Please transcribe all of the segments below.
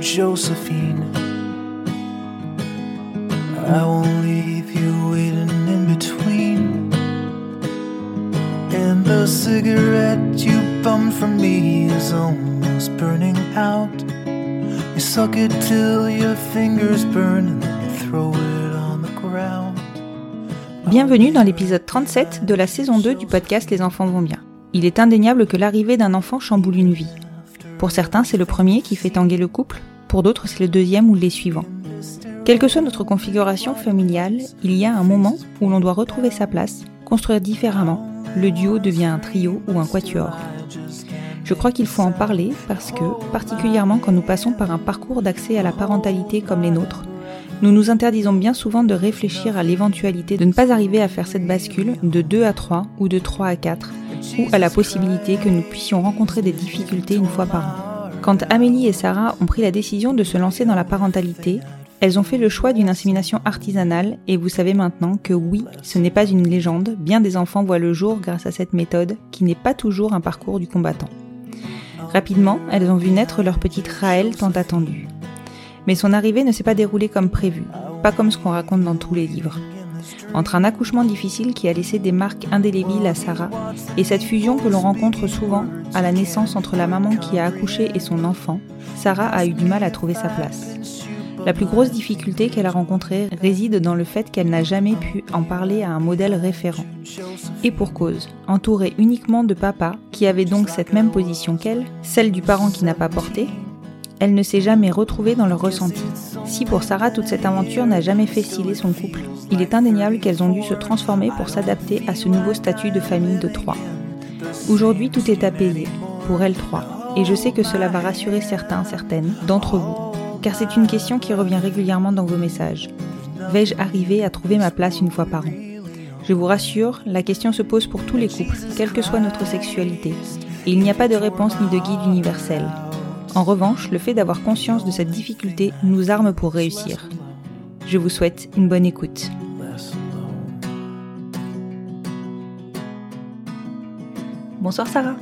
Josephine. I won't leave you waiting in between. And the cigarette you bummed from me is almost burning out. You suck it till your fingers burn and then you throw it on the ground. Bienvenue dans l'épisode 37 de la saison 2 du podcast Les enfants vont bien. Il est indéniable que l'arrivée d'un enfant chamboule une vie. Pour certains, c'est le premier qui fait tanguer le couple, pour d'autres, c'est le deuxième ou les suivants. Quelle que soit notre configuration familiale, il y a un moment où l'on doit retrouver sa place, construire différemment. Le duo devient un trio ou un quatuor. Je crois qu'il faut en parler parce que, particulièrement quand nous passons par un parcours d'accès à la parentalité comme les nôtres, nous nous interdisons bien souvent de réfléchir à l'éventualité de ne pas arriver à faire cette bascule de 2 à 3 ou de 3 à 4, ou à la possibilité que nous puissions rencontrer des difficultés une fois par an. Quand Amélie et Sarah ont pris la décision de se lancer dans la parentalité, elles ont fait le choix d'une insémination artisanale et vous savez maintenant que oui, ce n'est pas une légende, bien des enfants voient le jour grâce à cette méthode qui n'est pas toujours un parcours du combattant. Rapidement, elles ont vu naître leur petite Raël tant attendue. Mais son arrivée ne s'est pas déroulée comme prévu, pas comme ce qu'on raconte dans tous les livres. Entre un accouchement difficile qui a laissé des marques indélébiles à Sarah et cette fusion que l'on rencontre souvent à la naissance entre la maman qui a accouché et son enfant, Sarah a eu du mal à trouver sa place. La plus grosse difficulté qu'elle a rencontrée réside dans le fait qu'elle n'a jamais pu en parler à un modèle référent. Et pour cause, entourée uniquement de papa, qui avait donc cette même position qu'elle, celle du parent qui n'a pas porté, elle ne s'est jamais retrouvée dans leur ressenti. Si pour Sarah toute cette aventure n'a jamais fait sciller son couple, il est indéniable qu'elles ont dû se transformer pour s'adapter à ce nouveau statut de famille de trois. Aujourd'hui tout est apaisé, pour elles trois, et je sais que cela va rassurer certains, certaines d'entre vous, car c'est une question qui revient régulièrement dans vos messages. Vais-je arriver à trouver ma place une fois par an? Je vous rassure, la question se pose pour tous les couples, quelle que soit notre sexualité, et il n'y a pas de réponse ni de guide universel. En revanche, le fait d'avoir conscience de cette difficulté nous arme pour réussir. Je vous souhaite une bonne écoute. Bonsoir Sarah.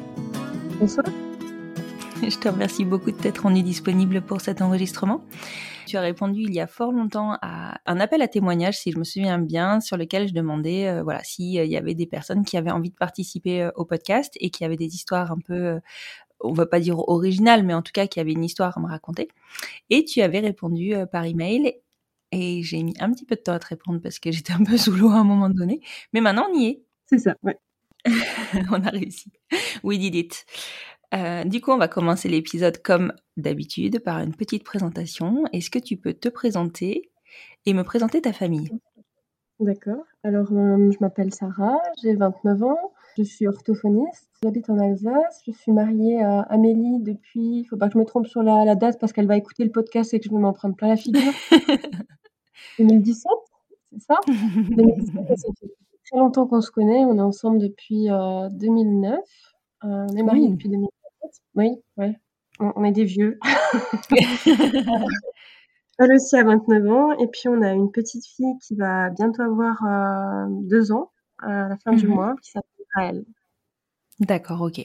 Bonsoir. Je te remercie beaucoup de t'être rendue disponible pour cet enregistrement. Tu as répondu il y a fort longtemps à un appel à témoignage, si je me souviens bien, sur lequel je demandais euh, voilà, s'il y avait des personnes qui avaient envie de participer euh, au podcast et qui avaient des histoires un peu, euh, on va pas dire originales, mais en tout cas qui avaient une histoire à me raconter. Et tu avais répondu euh, par email et j'ai mis un petit peu de temps à te répondre parce que j'étais un peu sous l'eau à un moment donné. Mais maintenant, on y est. C'est ça, ouais. on a réussi. We did it. Euh, du coup, on va commencer l'épisode comme d'habitude par une petite présentation. Est-ce que tu peux te présenter et me présenter ta famille? D'accord. Alors, euh, je m'appelle Sarah, j'ai 29 ans, je suis orthophoniste, j'habite en Alsace, je suis mariée à Amélie depuis, il faut pas que je me trompe sur la, la date parce qu'elle va écouter le podcast et que je vais m'en prendre plein la figure. 2017, c'est ça? 2017, ça fait très longtemps qu'on se connaît, on est ensemble depuis euh, 2009, euh, on est mariés Oui. depuis 2017. Oui, ouais. On, on est des vieux. Elle aussi a 29 ans et puis on a une petite fille qui va bientôt avoir euh, deux ans à la fin du Mhm. mois qui s'appelle D'accord, ok.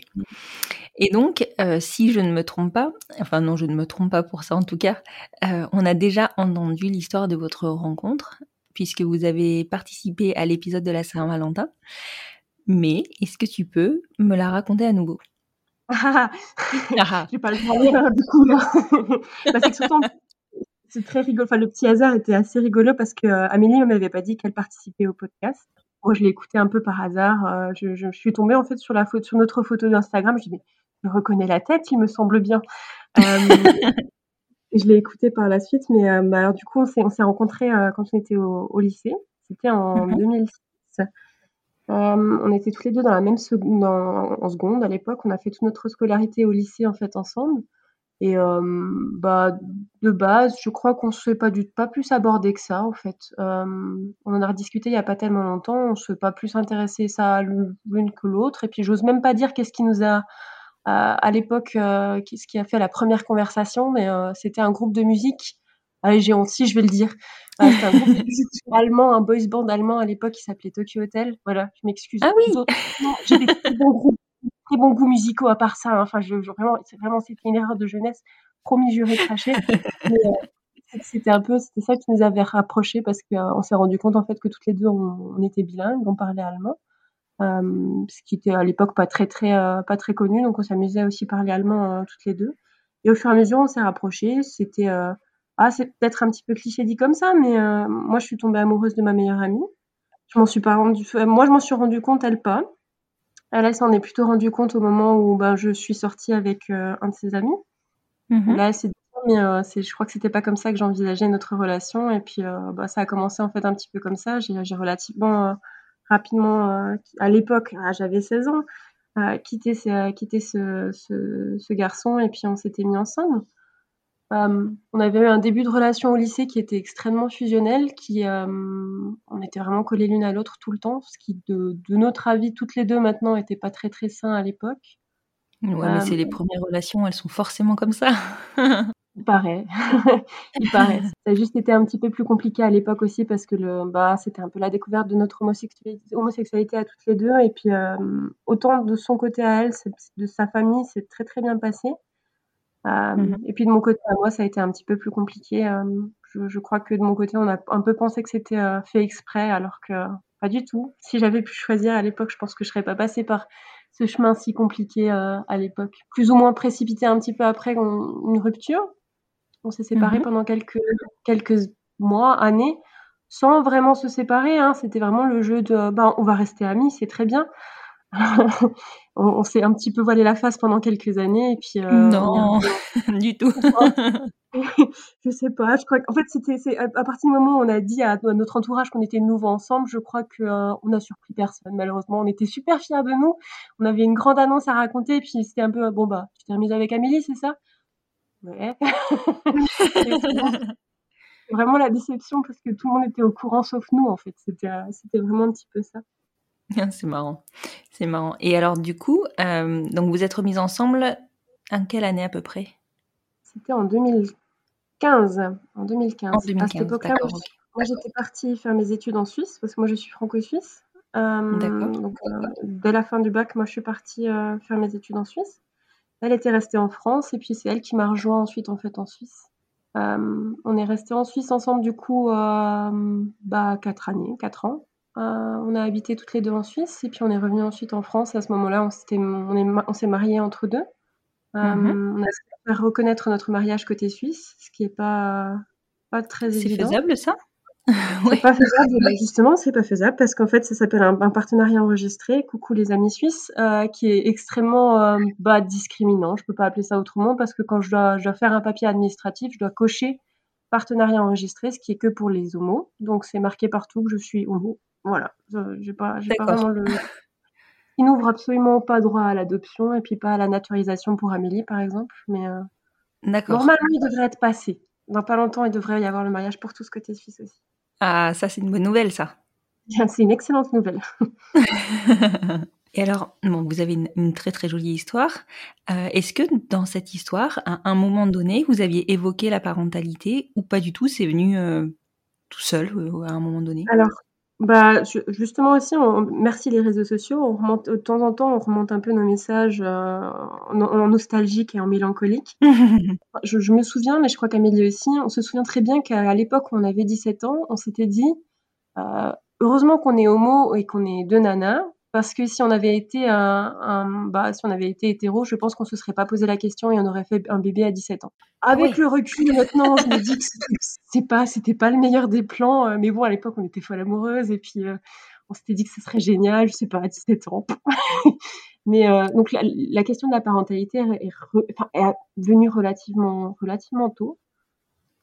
Et donc, euh, si je ne me trompe pas, enfin non, je ne me trompe pas pour ça en tout cas, euh, on a déjà entendu l'histoire de votre rencontre, puisque vous avez participé à l'épisode de la Saint-Valentin. Mais est-ce que tu peux me la raconter à nouveau? Ah, Ah. j'ai pas le droit du coup là. Bah, c'est c'est très rigolo. Enfin, le petit hasard était assez rigolo parce que euh, Amélie ne m'avait pas dit qu'elle participait au podcast. Moi, je l'ai écouté un peu par hasard. euh, je, je suis tombée en fait sur la photo, sur notre photo d'Instagram. Je dis mais je reconnais la tête, il me semble bien. Euh, je l'ai écouté par la suite, mais euh, bah, alors du coup, on s'est on s'est rencontrés quand on était au, au lycée. C'était en Mhm. 2006. Euh, on était tous les deux dans la même seconde, dans- en seconde à l'époque. On a fait toute notre scolarité au lycée en fait ensemble. Et bah de base, je crois qu'on se fait pas du pas plus aborder que ça en fait. On en a rediscuté il y a pas tellement longtemps. On se fait pas plus intéressé ça l'une que l'autre. Et puis j'ose même pas dire qu'est-ce qui nous a à, à l'époque euh, qui- ce qui a fait la première conversation, mais euh, c'était un groupe de musique. Allez, j'ai honte si je vais le dire. Euh, c'était un groupe de musique allemand, un boys band allemand à l'époque qui s'appelait Tokyo Hotel. Voilà, je m'excuse. Ah oui. J'ai des bons groupes, très bons goûts musicaux à part ça. hein. Enfin, je, je- vraiment, c'est vraiment c'était une erreur de jeunesse. Promis, juré, craché. Euh, c'était un peu, c'était ça qui nous avait rapprochés parce qu'on s'est rendu compte en fait que toutes les deux on, on était bilingues, on parlait allemand. Euh, ce qui était à l'époque pas très très euh, pas très connu, donc on s'amusait aussi à parler allemand euh, toutes les deux. Et au fur et à mesure, on s'est rapprochés. C'était euh, ah, c'est peut-être un petit peu cliché dit comme ça, mais euh, moi je suis tombée amoureuse de ma meilleure amie. Je m'en suis pas rendu, euh, moi je m'en suis rendu compte, elle pas. Elle, elle s'en est plutôt rendu compte au moment où ben, je suis sortie avec euh, un de ses amis. Mhm. Là, dit, mais euh, c'est, je crois que c'était pas comme ça que j'envisageais notre relation. Et puis, euh, bah, ça a commencé en fait un petit peu comme ça. J'ai, relativement euh, rapidement, à l'époque, ah, j'avais 16 ans, quitté, ce, quitté ce, ce, ce garçon et puis on s'était mis ensemble. Euh, on avait eu un début de relation au lycée qui était extrêmement fusionnel, qui euh, on était vraiment collés l'une à l'autre tout le temps, ce qui de, de notre avis toutes les deux maintenant était pas très très sain à l'époque. Ouais, mais Euh, c'est les premières relations, elles sont forcément comme ça. Il paraît. Il paraît. Ça a juste été un petit peu plus compliqué à l'époque aussi parce que le, bah, c'était un peu la découverte de notre homosexualité, homosexualité à toutes les deux. Et puis, euh, autant de son côté à elle, de sa famille, c'est très très bien passé. Euh, Mhm. Et puis de mon côté à moi, ça a été un petit peu plus compliqué. Euh, je, je crois que de mon côté, on a un peu pensé que c'était euh, fait exprès, alors que pas du tout. Si j'avais pu choisir à l'époque, je pense que je serais pas passée par ce chemin si compliqué euh, à l'époque. Plus ou moins précipité un petit peu après on- une rupture. On s'est séparés Mhm. pendant quelques, quelques mois, années, sans vraiment se séparer. Hein. C'était vraiment le jeu de ben, on va rester amis, c'est très bien. on on s'est un petit peu voilé la face pendant quelques années et puis euh, non, du tout. je sais pas, je crois qu'en fait c'était c'est à, partir du moment où on a dit à, à notre entourage qu'on était nouveau ensemble, je crois que euh, on a surpris personne malheureusement. On était super fiers de nous. On avait une grande annonce à raconter et puis c'était un peu bon bah tu t'es remise avec Amélie, c'est ça? Ouais. Vraiment la déception parce que tout le monde était au courant sauf nous en fait. C'était euh, c'était vraiment un petit peu ça. C'est marrant. C'est marrant. Et alors, du coup, euh, donc vous êtes remis ensemble en quelle année à peu près? C'était en 2015. En 2015. En À cette 2015, époque-là, moi, j'étais partie faire mes études en Suisse parce que moi, je suis franco-suisse. Euh, D'accord. donc, euh, dès la fin du bac, moi, je suis partie euh, faire mes études en Suisse. Elle était restée en France et puis c'est elle qui m'a rejoint ensuite en fait en Suisse. On est resté en Suisse ensemble du coup bah quatre années, quatre ans. Euh, on a habité toutes les deux en Suisse et puis on est revenu ensuite en France. À ce moment-là, on s'était, on s'est mariés entre deux. Euh, Mhm. On a faire reconnaître notre mariage côté suisse, ce qui est pas pas très C'est évident. faisable ça? C'est pas faisable, justement, c'est pas faisable parce qu'en fait, ça s'appelle un, un partenariat enregistré. Coucou les amis suisses, euh, qui est extrêmement euh, bah, discriminant. Je peux pas appeler ça autrement parce que quand je dois, je dois faire un papier administratif, je dois cocher partenariat enregistré, ce qui est que pour les homos. Donc c'est marqué partout que je suis homo. Voilà, Je- j'ai pas, j'ai pas vraiment le. Il n'ouvre absolument pas droit à l'adoption et puis pas à la naturalisation pour Amélie, par exemple. Mais euh, D'accord. normalement, il devrait être passé. Dans pas longtemps, il devrait y avoir le mariage pour tous côté suisse aussi. Ah, ça c'est une bonne nouvelle ça. C'est une excellente nouvelle. Et alors, bon, vous avez une, une très très jolie histoire. Euh, Est-ce que dans cette histoire, à un moment donné, vous aviez évoqué la parentalité ou pas du tout C'est venu euh, tout seul euh, à un moment donné? Alors, bah, ju- justement aussi, on- merci les réseaux sociaux. On remonte, de temps en temps, on remonte un peu nos messages euh, en, en nostalgique et en mélancolique. Je, je me souviens, mais je crois qu'Amélie aussi, on se souvient très bien qu'à à l'époque où on avait 17 ans, on s'était dit, euh, heureusement qu'on est homo et qu'on est deux nanas, parce que si on avait été un, un- bah, si on avait été hétéro, je pense qu'on se serait pas posé la question et on aurait fait un bébé à 17 ans. Avec le recul maintenant, je me dis que c'est pas, c'était pas le meilleur des plans, euh, mais bon, à l'époque, on était folle amoureuse et puis euh, on s'était dit que ce serait génial, je sais pas, à 17 ans. mais euh, donc la, la question de la parentalité est, re- venue relativement, relativement tôt.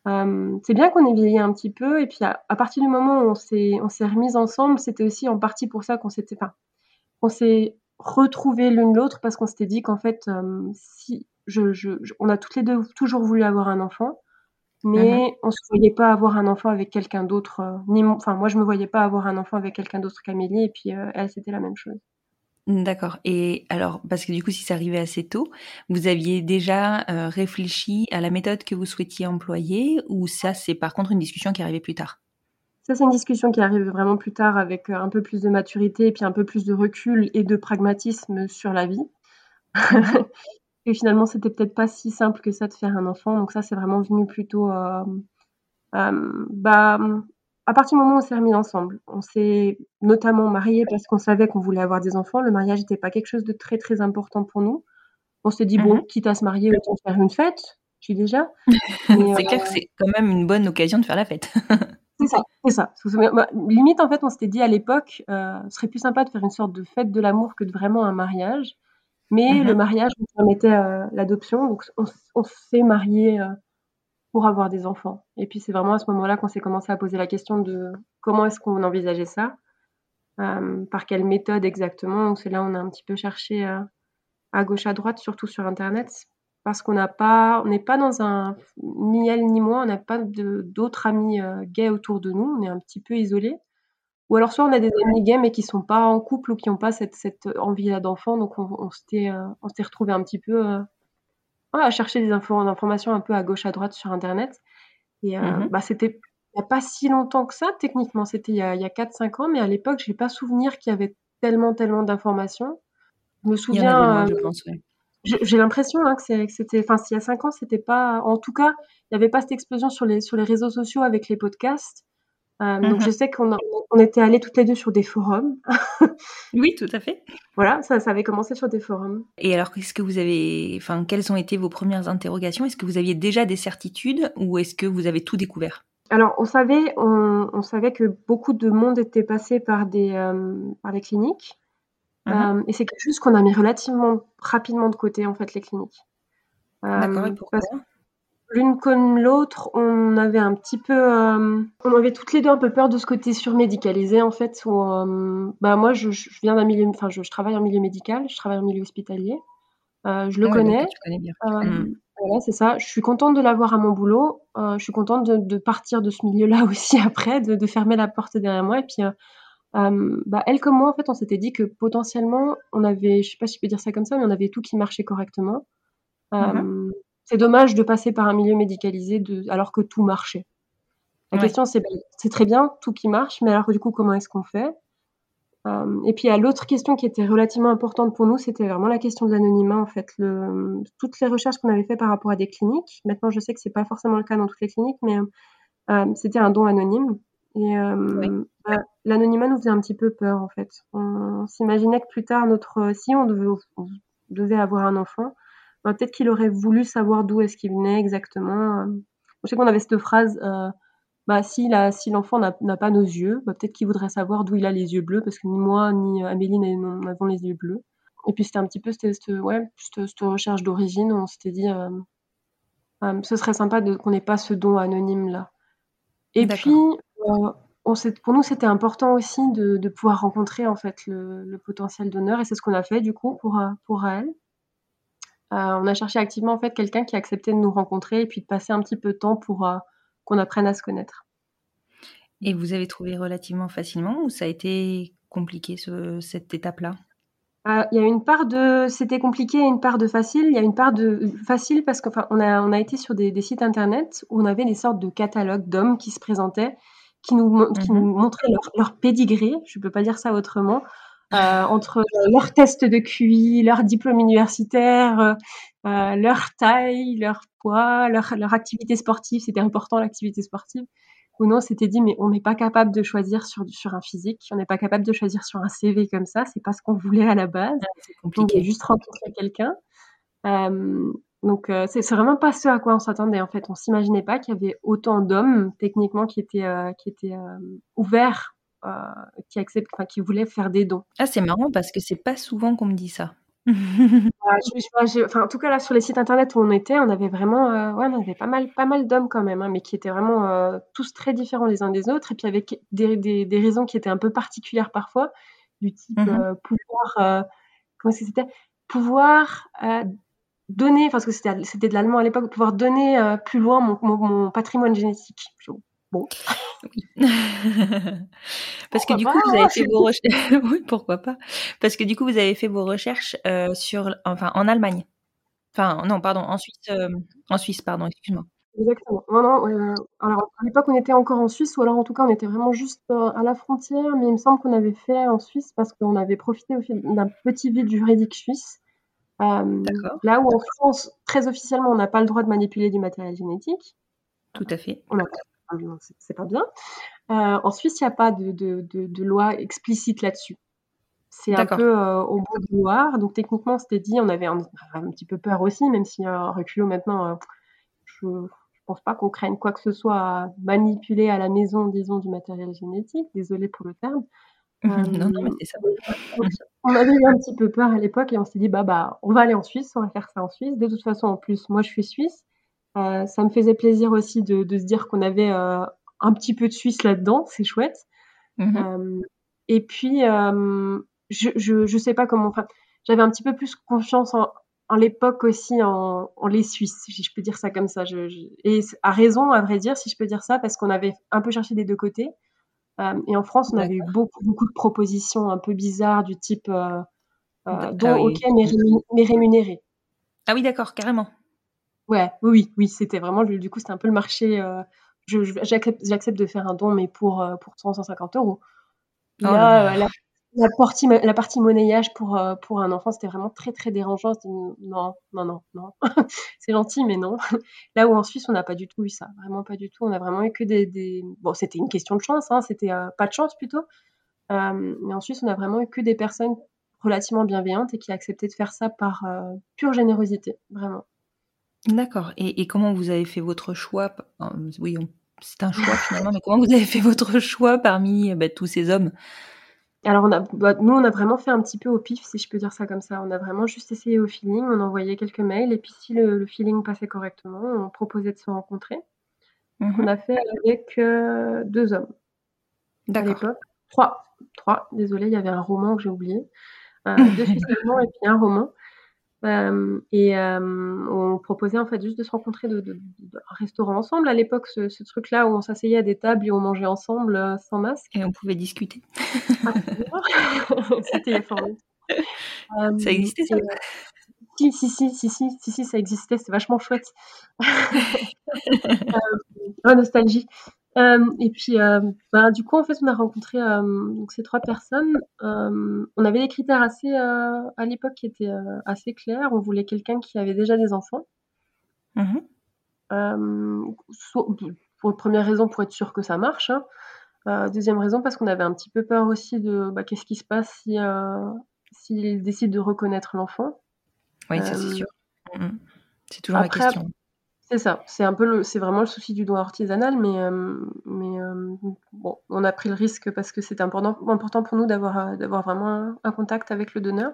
Euh, c'est bien qu'on ait vieilli un petit peu et puis à, à partir du moment où on s'est on s'est remis ensemble, c'était aussi en partie pour ça qu'on s'était enfin, on s'est retrouvés l'une l'autre parce qu'on s'était dit qu'en fait euh, si je, je, je- on a toutes les deux toujours voulu avoir un enfant, mais on se voyait pas avoir un enfant avec quelqu'un d'autre euh, ni enfin moi je me voyais pas avoir un enfant avec quelqu'un d'autre qu'Amélie et puis euh, elle c'était la même chose. D'accord. Et alors, parce que du coup, si c'est arrivé assez tôt, vous aviez déjà réfléchi à la méthode que vous souhaitiez employer ou ça, c'est par contre une discussion qui arrivée plus tard? Ça, c'est une discussion qui arrive vraiment plus tard avec euh, un peu plus de maturité et puis un peu plus de recul et de pragmatisme sur la vie. et finalement, c'était peut-être pas si simple que ça de faire un enfant. Donc ça, c'est vraiment venu plutôt euh, euh, bah, à partir du moment où on s'est remis ensemble. On s'est notamment mariés parce qu'on savait qu'on voulait avoir des enfants. Le mariage n'était pas quelque chose de très très important pour nous. On s'est dit, bon, Mhm. quitte à se marier, autant faire une fête. J'ai déjà. Mais, C'est euh, clair que c'est quand même une bonne occasion de faire la fête. C'est ça, c'est ça. Bah, limite, en fait, on s'était dit à l'époque, euh, ce serait plus sympa de faire une sorte de fête de l'amour que de vraiment un mariage. Mais Mhm. le mariage nous permettait euh, l'adoption, donc on, s'est marié euh, pour avoir des enfants. Et puis c'est vraiment à ce moment-là qu'on s'est commencé à poser la question de comment est-ce qu'on envisageait ça, par quelle méthode exactement. Donc c'est là où on a un petit peu cherché à gauche à droite, surtout sur Internet, parce qu'on n'a pas, on n'est pas dans un, ni elle ni moi, on n'a pas d'autres amis euh, gays autour de nous, on est un petit peu isolés. Ou alors soit on a des amis gays mais qui sont pas en couple ou qui n'ont pas cette, cette envie-là d'enfant, donc on, on s'était euh, on s'était retrouvé un petit peu euh, à chercher des infos, informations un peu à gauche à droite sur Internet. Et euh, Mhm. bah, c'était il n'y a pas si longtemps que ça, techniquement, c'était il y a, y a 4-5 ans, mais à l'époque, j'ai pas souvenir qu'il y avait tellement, tellement d'informations. Je me Il y en souviens, avait moins, je pense. ouais. J'ai l'impression hein, que c'était, enfin, s'il y a cinq ans, c'était pas, en tout cas, il n'y avait pas cette explosion sur les, sur les réseaux sociaux avec les podcasts. Euh, Donc, Mhm. je sais qu'on on était allés toutes les deux sur des forums. Oui, tout à fait. voilà, ça, ça avait commencé sur des forums. Et alors, qu'est-ce que vous avez, enfin, quelles ont été vos premières interrogations? Est-ce que vous aviez déjà des certitudes ou est-ce que vous avez tout découvert? Alors, on savait, on, on savait que beaucoup de monde était passé par des, euh, par les cliniques. Mhm. Euh, et c'est quelque chose qu'on a mis relativement rapidement de côté, en fait, les cliniques. Euh, D'accord, et pourquoi parce l'une comme l'autre, on avait un petit peu, euh, on avait toutes les deux un peu peur de ce côté surmédicalisé en fait. Où, bah moi, je, je viens d'un milieu, enfin, je, je travaille en milieu médical, je travaille en milieu hospitalier, je le Ouais, connais. donc tu connais bien. Euh, Mm. Voilà, c'est ça. Je suis contente de l'avoir à mon boulot. Je suis contente de, de partir de ce milieu-là aussi après, de, de fermer la porte derrière moi. Et puis, euh, bah, elle comme moi, en fait, on s'était dit que potentiellement, on avait, je sais pas si je peux dire ça comme ça, mais on avait tout qui marchait correctement. Euh, Mhm. C'est dommage de passer par un milieu médicalisé de, alors que tout marchait. La Ouais. question, c'est c'est très bien, tout qui marche, mais alors du coup, comment est-ce qu'on fait? Euh, Et puis, il y a l'autre question qui était relativement importante pour nous, c'était vraiment la question de l'anonymat, en fait. Le, toutes les recherches qu'on avait fait par rapport à des cliniques, maintenant, je sais que c'est pas forcément le cas dans toutes les cliniques, mais c'était un don anonyme. Et euh, Oui. bah, l'anonymat nous faisait un petit peu peur, en fait. On, s'imaginait que plus tard, notre, si on devait, on devait avoir un enfant, bah, peut-être qu'il aurait voulu savoir d'où est-ce qu'il venait exactement. Je sais qu'on avait cette phrase, euh, bah, si, la, si l'enfant n'a, n'a pas nos yeux, bah, peut-être qu'il voudrait savoir d'où il a les yeux bleus, parce que ni moi ni Amélie n'avons les yeux bleus. Et puis c'était un petit peu cette, cette, ouais, cette, cette recherche d'origine où on s'était dit, euh, euh, ce serait sympa de, qu'on n'ait pas ce don anonyme-là. Et D'accord. puis, euh, on pour nous, c'était important aussi de, de pouvoir rencontrer en fait le, le potentiel donneur, et c'est ce qu'on a fait du coup pour, euh, pour Raël. Euh, on a cherché activement en fait quelqu'un qui acceptait de nous rencontrer et puis de passer un petit peu de temps pour euh, qu'on apprenne à se connaître. Et vous avez trouvé relativement facilement ou ça a été compliqué ce- cette étape-là? Euh, Il y a une part de c'était compliqué et une part de facile. Il y a une part de facile parce qu'enfin on a on a été sur des, des sites internet où on avait des sortes de catalogues d'hommes qui se présentaient, qui nous qui Mhm. nous montraient leur, leur pédigré, je peux pas dire ça autrement, euh, entre leurs tests de QI, leur diplôme universitaire, euh, leur taille, leur poids, leur leur activité sportive. C'était important l'activité sportive. où nous on s'était dit mais on n'est pas capable de choisir sur sur un physique, on n'est pas capable de choisir sur un CV comme ça, c'est pas ce qu'on voulait à la base. c'est On compliqué. voulait juste rencontrer quelqu'un. Euh, donc euh, c'est vraiment pas ce à quoi on s'attendait en fait. On s'imaginait pas qu'il y avait autant d'hommes techniquement qui étaient euh, qui étaient euh, ouverts, euh, qui acceptent, enfin, qui voulaient faire des dons. Ah, c'est marrant parce que c'est pas souvent qu'on me dit ça. Ouais, je- je- je- enfin, en tout cas là sur les sites internet où on était, on avait vraiment, ouais, on avait pas mal, pas mal d'hommes quand même, hein, mais qui étaient vraiment tous très différents les uns des autres, et puis avec des, des, des raisons qui étaient un peu particulières parfois, du type Mhm. euh, pouvoir, comment est-ce que c'était, pouvoir donner, parce que c'était de l'allemand à l'époque, pouvoir donner euh, plus loin mon, mon, mon patrimoine génétique. Je- Bon, Parce que du coup, vous avez fait vos recherches. oui, pourquoi pas Parce que du coup, vous avez fait vos recherches euh, sur, enfin, en Allemagne. Enfin, non, pardon, en Suisse. euh, En Suisse, pardon, excuse-moi. Exactement. Non, non, euh, alors à l'époque, on était encore en Suisse, ou alors en tout cas, on était vraiment juste euh, à la frontière, mais il me semble qu'on avait fait en Suisse parce qu'on avait profité au fil d'un petit vide juridique suisse. Euh, là où en France, très officiellement, on n'a pas le droit de manipuler du matériel génétique. Tout à fait. On euh, c'est- pas bien. Euh, en Suisse, il n'y a pas de, de, de, de loi explicite là-dessus. C'est un peu euh, au bon vouloir. Donc techniquement, c'était dit, on avait un, un petit peu peur aussi, même si euh, reculons maintenant, je ne pense pas qu'on craigne quoi que ce soit à manipuler à la maison, disons, du matériel génétique. Désolée pour le terme. Non, non, mais Euh, c'est ça. on avait eu un petit peu peur à l'époque et on s'est dit bah bah on va aller en Suisse, on va faire ça en Suisse. De toute façon, en plus, moi je suis suisse. Euh, ça me faisait plaisir aussi de, de se dire qu'on avait euh, un petit peu de Suisse là-dedans, c'est chouette. Euh, et puis euh, je, je je sais pas comment. Enfin, j'avais un petit peu plus confiance en, en l'époque aussi en, en les Suisses, si je peux dire ça comme ça. Je- et à raison, à vrai dire, si je peux dire ça, parce qu'on avait un peu cherché des deux côtés. Euh, et en France, on avait eu beaucoup, beaucoup de propositions un peu bizarres du type euh, euh, Ah don, oui. ok, mais, rému- mais rémunéré. Ah oui, d'accord, carrément. Ouais, oui, oui, oui, c'était vraiment, du coup, c'était un peu le marché. euh, J'accepte de faire un don, mais pour, euh, pour 100, 150 euros. Oh là euh, la, la partie, la partie monnayage pour, euh, pour un enfant, c'était vraiment très, très dérangeant. Non, non, non, non. C'est gentil, mais non. Là où en Suisse, on n'a pas du tout eu ça. Vraiment pas du tout. On a vraiment eu que des. Bon, c'était une question de chance, hein, c'était euh, pas de chance plutôt. Euh, mais en Suisse, on a vraiment eu que des personnes relativement bienveillantes et qui acceptaient de faire ça par pure générosité, vraiment. D'accord. Et, comment vous avez fait votre choix Oui, c'est un choix finalement, mais comment vous avez fait votre choix parmi bah, tous ces hommes? Alors, on a, bah, nous, on a vraiment fait un petit peu au pif, si je peux dire ça comme ça. On a vraiment juste essayé au feeling, on envoyait quelques mails, et puis si le, le feeling passait correctement, on proposait de se rencontrer. Donc, on Mhm. a fait avec euh, deux hommes à D'accord. l'époque. Trois. Trois, désolé, il y avait un roman que j'ai oublié. Euh, deux allemands et puis un roman. Euh, et euh, on proposait en fait juste de se rencontrer de, de, restaurant ensemble. À l'époque, ce, ce truc-là où on s'asseyait à des tables et on mangeait ensemble euh, sans masque. Et on pouvait discuter. C'était formidable. Ça existait ça? si, si, si, si, si, si, si, ça existait, c'est vachement chouette. oh, nostalgie. Euh, et puis, euh, bah, du coup, en fait, on a rencontré euh, donc, ces trois personnes. On avait des critères assez, à l'époque, qui étaient assez clairs. On voulait quelqu'un qui avait déjà des enfants. Euh, soit- pour première raison, pour être sûr que ça marche. hein. Euh, deuxième raison, parce qu'on avait un petit peu peur aussi de bah, qu'est-ce qui se passe si, euh, s'il décide de reconnaître l'enfant. Oui, ça c'est sûr. Mhm. C'est toujours après, la question. C'est ça, c'est un peu le, c'est vraiment le souci du don artisanal, mais, euh, mais euh, bon, on a pris le risque parce que c'était important, important pour nous d'avoir, euh, d'avoir vraiment un, un contact avec le donneur.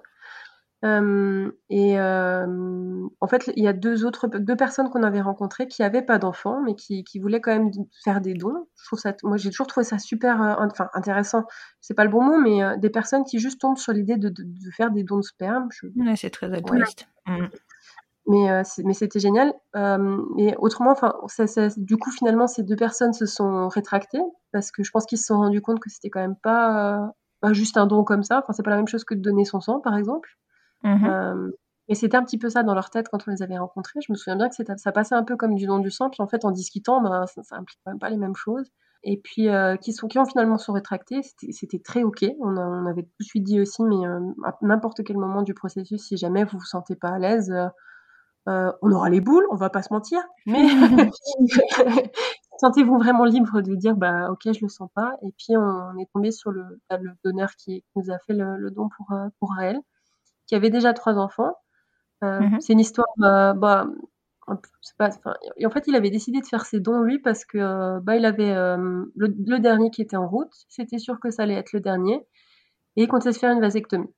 Euh, et en fait, il y a deux autres, deux personnes qu'on avait rencontrées qui n'avaient pas d'enfants, mais qui, qui voulaient quand même faire des dons. Je trouve ça, moi, j'ai toujours trouvé ça super, enfin, intéressant. C'est pas le bon mot, mais des personnes qui juste tombent sur l'idée de, de, de faire des dons de sperme. Je, Ouais, c'est très altruiste. Mhm. Mais, euh, mais c'était génial. Euh, et autrement, enfin, ça, ça- du coup, finalement, ces deux personnes se sont rétractées parce que je pense qu'ils se sont rendus compte que c'était quand même pas, euh, juste un don comme ça. Enfin, c'est pas la même chose que de donner son sang, par exemple. Mhm. Euh, et c'était un petit peu ça dans leur tête quand on les avait rencontrés. Je me souviens bien que ça passait un peu comme du don du sang. Puis en fait, en discutant, ben, ça, ça implique quand même pas les mêmes choses. Et puis, qui, sont, qui ont finalement sont rétractés, c'était- c'était très OK. On, a- on avait tout de suite dit aussi, mais à n'importe quel moment du processus, si jamais vous vous sentez pas à l'aise, euh, euh, on aura les boules, on va pas se mentir, mais sentez-vous vraiment libre de dire bah ok je le sens pas. Et puis on est tombé sur le, bah, le donneur qui, nous a fait le, don pour euh, pour Raël qui avait déjà trois enfants. Euh, mmh c'est une histoire euh, bah pas, en fait il avait décidé de faire ses dons lui parce que bah il avait le, dernier qui était en route c'était sûr que ça allait être le dernier. Et il comptait se faire une vasectomie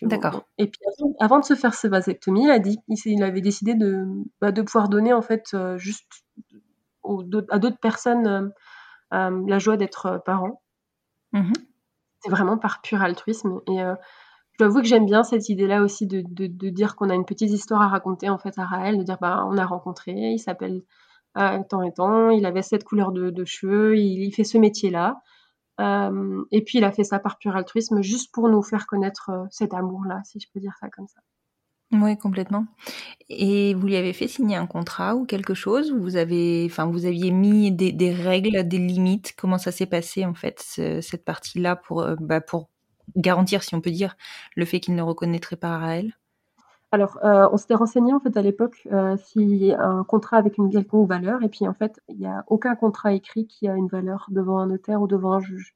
D'accord. Et puis avant, de se faire ce vasectomie, il a dit, il, avait décidé de, bah, de pouvoir donner en fait juste à d'autres personnes euh, euh, la joie d'être euh, parent. Mmh c'est vraiment par pur altruisme. Et je dois avouer que j'aime bien cette idée-là aussi de, de, dire qu'on a une petite histoire à raconter en fait à Raël, de dire bah on a rencontré, il s'appelle tant et tant, il avait cette couleur de, cheveux, il, fait ce métier-là. Et puis il a fait ça par pur altruisme, juste pour nous faire connaître cet amour-là, si je peux dire ça comme ça. Oui, complètement. Et vous lui avez fait signer un contrat ou quelque chose Vous avez, enfin, vous aviez mis des, règles, des limites? Comment ça s'est passé en fait cette partie-là pour, euh, bah, pour garantir, si on peut dire, le fait qu'il ne reconnaîtrait pas Raël? Alors, euh, on s'était renseigné en fait à l'époque euh, s'il y a un contrat avec une quelconque valeur, et puis en fait, il n'y a aucun contrat écrit qui a une valeur devant un notaire ou devant un juge.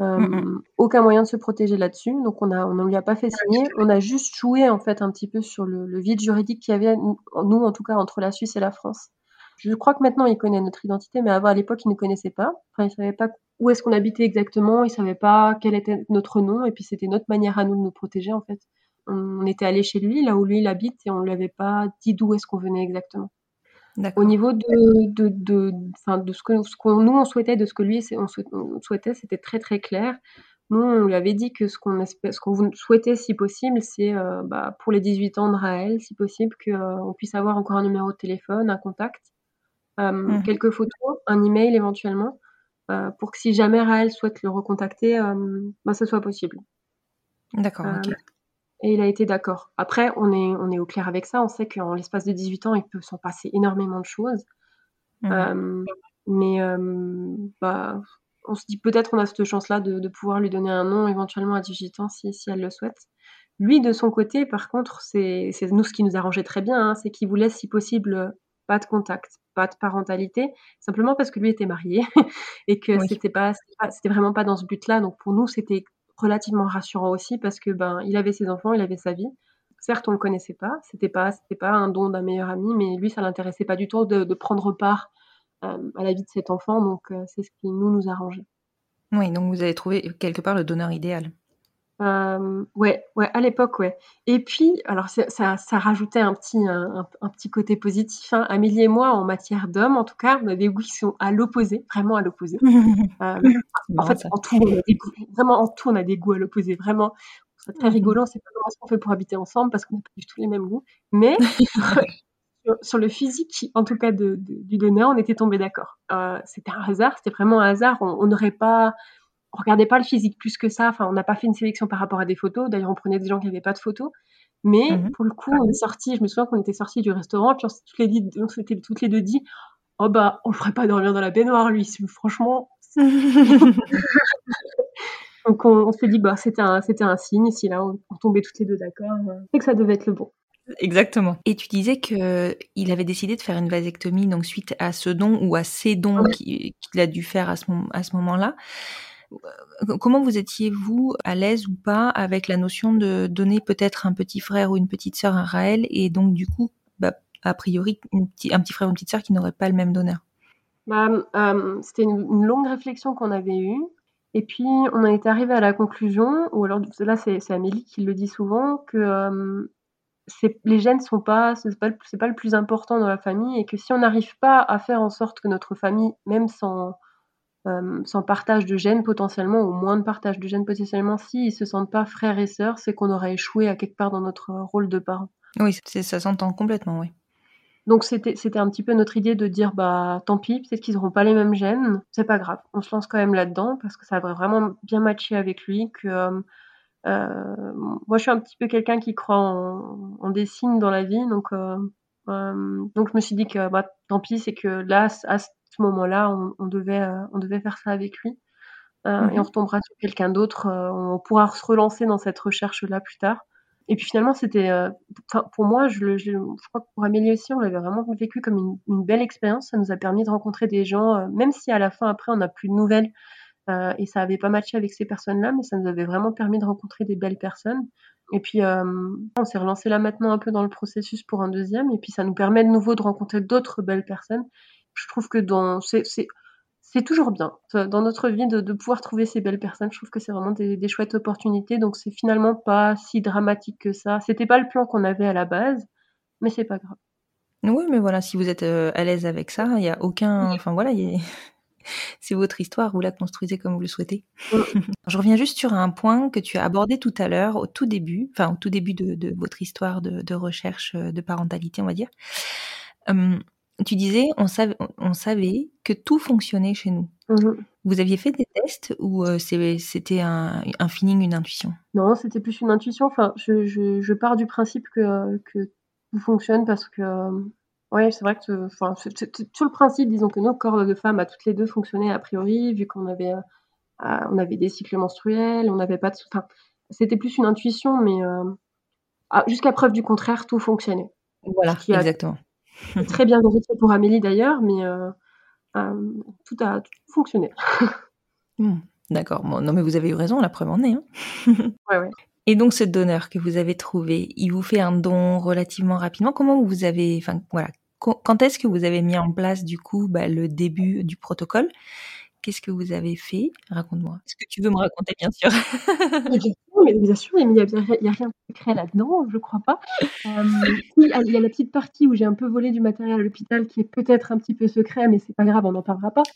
Euh, aucun moyen de se protéger là-dessus, donc on a, on ne lui a pas fait signer. On a juste joué en fait un petit peu sur le, vide juridique qu'il y avait, nous, en tout cas, entre la Suisse et la France. Je crois que maintenant il connaît notre identité, mais avant à l'époque il ne connaissait pas. Enfin, il savait pas où est-ce qu'on habitait exactement, il savait pas quel était notre nom, et puis c'était notre manière à nous de nous protéger en fait. On était allé chez lui, là où lui il habite, et on lui avait pas dit d'où est-ce qu'on venait exactement. Au niveau de, de, de, de ce que ce nous on souhaitait, de ce que lui on souhaitait, c'était très très clair. Nous, on lui avait dit que ce qu'on souhaitait, si possible, c'est euh, bah, pour les 18 ans de Raël, si possible, qu'on euh, puisse avoir encore un numéro de téléphone, un contact, euh, mmh. quelques photos, un email éventuellement, pour que si jamais Raël souhaite le recontacter, bah, ça soit possible. D'accord. ok. Et il a été d'accord. Après, on est, on est au clair avec ça. On sait qu'en l'espace de 18 ans, il peut s'en passer énormément de choses. Mmh. Euh, mais euh, bah, on se dit peut-être on a cette chance-là de, pouvoir lui donner un nom éventuellement à 18 ans si, si elle le souhaite. Lui, de son côté, par contre, c'est nous ce qui nous arrangeait très bien, hein, c'est qu'il voulait, si possible, pas de contact, pas de parentalité, simplement parce que lui était marié et que c'était pas, c'était vraiment pas dans ce but-là. Donc pour nous, c'était relativement rassurant aussi parce que ben il avait ses enfants, il avait sa vie. Certes, on le connaissait pas, c'était pas pas un don d'un meilleur ami, mais lui ça l'intéressait pas du tout de, de prendre part euh, à la vie de cet enfant, donc euh, c'est ce qui nous nous arrangeait. Oui, donc vous avez trouvé quelque part le donneur idéal. Euh, ouais, ouais, à l'époque, ouais. Et puis, alors ça, ça rajoutait un petit, un, petit côté positif. Hein. Amélie et moi, en matière d'hommes, en tout cas, on a des goûts qui sont à l'opposé, vraiment à l'opposé. euh, en fait, en tout, on a des goûts, vraiment en tout, on a des goûts à l'opposé. Vraiment, c'est très mmh rigolant. C'est pas comment qu'on fait pour habiter ensemble parce qu'on n'a pas du tout les mêmes goûts. Mais sur, le physique, en tout cas de, du donneur, on était tombé d'accord. Euh, c'était un hasard, c'était vraiment un hasard. On n'aurait pas on regardait pas le physique plus que ça. Enfin, on n'a pas fait une sélection par rapport à des photos. D'ailleurs, on prenait des gens qui n'avaient pas de photos. Mais mhm. pour le coup, on est sorti. Je me souviens qu'on était sortis du restaurant, puis on s'était toutes, les, on toutes les deux dit, oh bah, on le ferait pas dormir dans la baignoire, lui. Franchement. Donc on, s'est dit bah c'était un c'était un signe. Si là on, tombait toutes les deux d'accord, euh, c'est que ça devait être le bon. Exactement. Et tu disais que il avait décidé de faire une vasectomie donc suite à ce don ou à ces dons qu'il a dû faire à ce, à ce moment-là. Euh, comment vous étiez-vous à l'aise ou pas avec la notion de donner peut-être un petit frère ou une petite sœur à Raël et donc du coup, bah, a priori, un petit frère ou une petite sœur qui n'aurait pas le même donneur? Bah, euh, C'était une, longue réflexion qu'on avait eue. Et puis, on a été arrivé à la conclusion, ou alors là, c'est Amélie qui le dit souvent, que euh, les gènes sont pas, c'est pas, pas, le plus important dans la famille, et que si on n'arrive pas à faire en sorte que notre famille, même sans, euh, sans partage de gènes potentiellement, ou moins de partage de gènes potentiellement, s'ils se sentent pas frères et sœurs, c'est qu'on aurait échoué à quelque part dans notre rôle de parent. Oui, ça s'entend complètement, oui. Donc c'était c'était un petit peu notre idée de dire bah tant pis, peut-être qu'ils n'auront pas les mêmes gènes, c'est pas grave, on se lance quand même là-dedans parce que ça va vraiment bien matcher avec lui. Que euh, euh, moi je suis un petit peu quelqu'un qui croit en, en, des signes dans la vie, donc donc je me suis dit que bah tant pis, c'est que là à ce moment-là, on, devait, euh, on devait faire ça avec lui. Euh, et on mhm. retombera sur quelqu'un d'autre. Euh, on pourra se relancer dans cette recherche-là plus tard. et puis finalement, c'était, euh, pour moi, je, je, crois que pour Amélie aussi, on l'avait vraiment vécu comme une, une, belle expérience. Ça nous a permis de rencontrer des gens, euh, même si à la fin, après, on n'a plus de nouvelles euh, et ça avait pas matché avec ces personnes-là, mais ça nous avait vraiment permis de rencontrer des belles personnes. Et puis, euh, on s'est relancé là maintenant un peu dans le processus pour un deuxième, et puis ça nous permet de nouveau de rencontrer d'autres belles personnes. Je trouve que dans, c'est, c'est toujours bien dans notre vie de, de, pouvoir trouver ces belles personnes. Je trouve que c'est vraiment des, des, chouettes opportunités. Donc c'est finalement pas si dramatique que ça. C'était pas le plan qu'on avait à la base, mais c'est pas grave. Oui, mais voilà, si vous êtes euh, à l'aise avec ça, il y a aucun. Enfin voilà, y a... c'est votre histoire. Vous la construisez comme vous le souhaitez. Je reviens juste sur un point que tu as abordé tout à l'heure, au tout début, enfin au tout début de, de votre histoire de, de, recherche euh, de parentalité, on va dire. Hum, tu disais, on savait, on savait que tout fonctionnait chez nous. Mmh Vous aviez fait des tests ou euh, c'était un, un, feeling, une intuition? Non, c'était plus une intuition. Enfin, je, je, je, pars du principe que, que tout fonctionne parce que, euh, ouais, c'est vrai que, enfin, c'est tout le principe, disons que nos corps de femmes à toutes les deux fonctionnaient a priori, vu qu'on avait, euh, on avait des cycles menstruels, on n'avait pas de, enfin, c'était plus une intuition, mais ah, jusqu'à preuve du contraire, tout fonctionnait. Voilà, exactement très bien vérifié pour Amélie d'ailleurs, mais euh, euh, tout a tout fonctionné. Hmm, d'accord. Bon, non, mais vous avez eu raison, la preuve en est. Hein. ouais, ouais. Et donc, ce donneur que vous avez trouvé, il vous fait un don relativement rapidement. Comment vous avez, enfin, voilà, quand est-ce que vous avez mis en place du coup bah, le début du protocole? Qu'est-ce que vous avez fait? Raconte-moi. Est-ce que tu veux me raconter, bien sûr? Mais bien sûr, il n'y a, a, rien de secret là-dedans, je crois pas. Euh, il y a la petite partie où j'ai un peu volé du matériel à l'hôpital qui est peut-être un petit peu secret, mais c'est pas grave, on n'en parlera pas.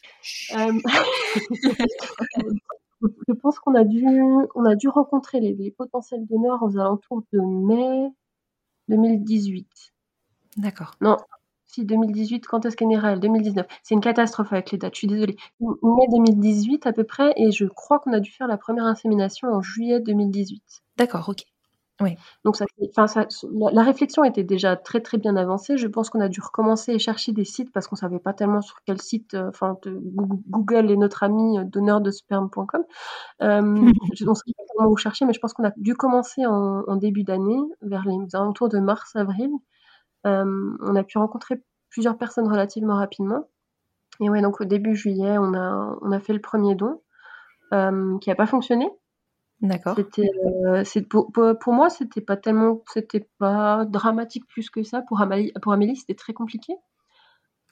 Euh, je pense qu'on a dû, on a dû rencontrer les, les, potentiels donneurs aux alentours de mai 2018. D'accord. Non, si 2018, quand est-ce Raël? 2019. C'est une catastrophe avec les dates, je suis désolée. Mai 2018 à peu près, et je crois qu'on a dû faire la première insémination en juillet 2018. D'accord, ok. Oui. Donc ça, la, réflexion était déjà très très bien avancée. Je pense qu'on a dû recommencer et chercher des sites parce qu'on savait pas tellement sur quel site. Euh, Google est notre ami euh, donneur de sperme.com. Euh, je ne sais pas comment où chercher, mais je pense qu'on a dû commencer en, en début d'année, vers les alentours de mars-avril. Euh, on a pu rencontrer plusieurs personnes relativement rapidement. Et ouais, donc au début juillet, on a, on a fait le premier don euh, qui n'a pas fonctionné. D'accord. C'était, euh, pour, pour, moi, c'était pas tellement, c'était pas dramatique plus que ça. Pour Amélie, pour Amélie c'était très compliqué.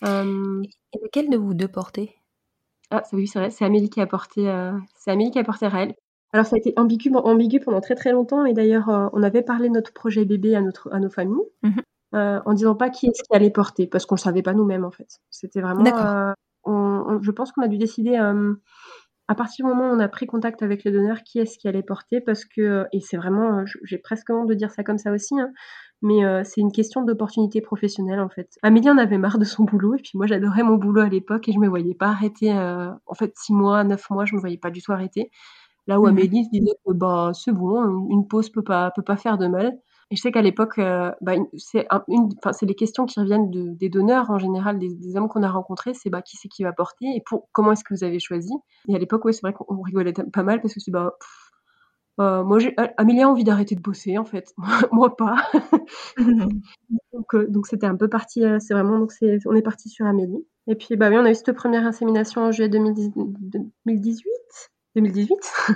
Et lequel de vous deux portez Ah, oui, c'est vrai, c'est Amélie qui a porté, c'est Amélie qui a porté Raël. Alors ça a été ambigu, ambigu pendant très très longtemps et d'ailleurs on avait parlé de notre projet bébé à, notre, à nos familles. Mmh euh, en disant pas qui est-ce qui allait porter, parce qu'on le savait pas nous-mêmes en fait. C'était vraiment. Euh, on, je pense qu'on a dû décider euh, à partir du moment où on a pris contact avec le donneur qui est-ce qui allait porter, parce que et c'est vraiment, j'ai presque honte de dire ça comme ça aussi, hein, mais c'est une question d'opportunité professionnelle en fait. Amélie en avait marre de son boulot et puis moi j'adorais mon boulot à l'époque et je me voyais pas arrêter. en fait, six mois, neuf mois, je me voyais pas du tout arrêter. Là où mmh Amélie se disait que bah c'est bon, une pause peut pas peut pas faire de mal. Et je sais qu'à l'époque, euh, bah, c'est les questions qui reviennent de, des donneurs en général, des, des hommes qu'on a rencontrés, c'est bah, qui c'est qui va porter et pour, comment est-ce que vous avez choisi. Et à l'époque, ouais, c'est vrai qu'on rigolait pas mal parce que c'est bah, euh, moi, Amélie a envie d'arrêter de bosser en fait, moi pas. donc, euh, donc c'était un peu parti, c'est vraiment donc on est parti sur Amélie. Et puis bah oui, on a eu cette première insémination en juillet 2018. 2018.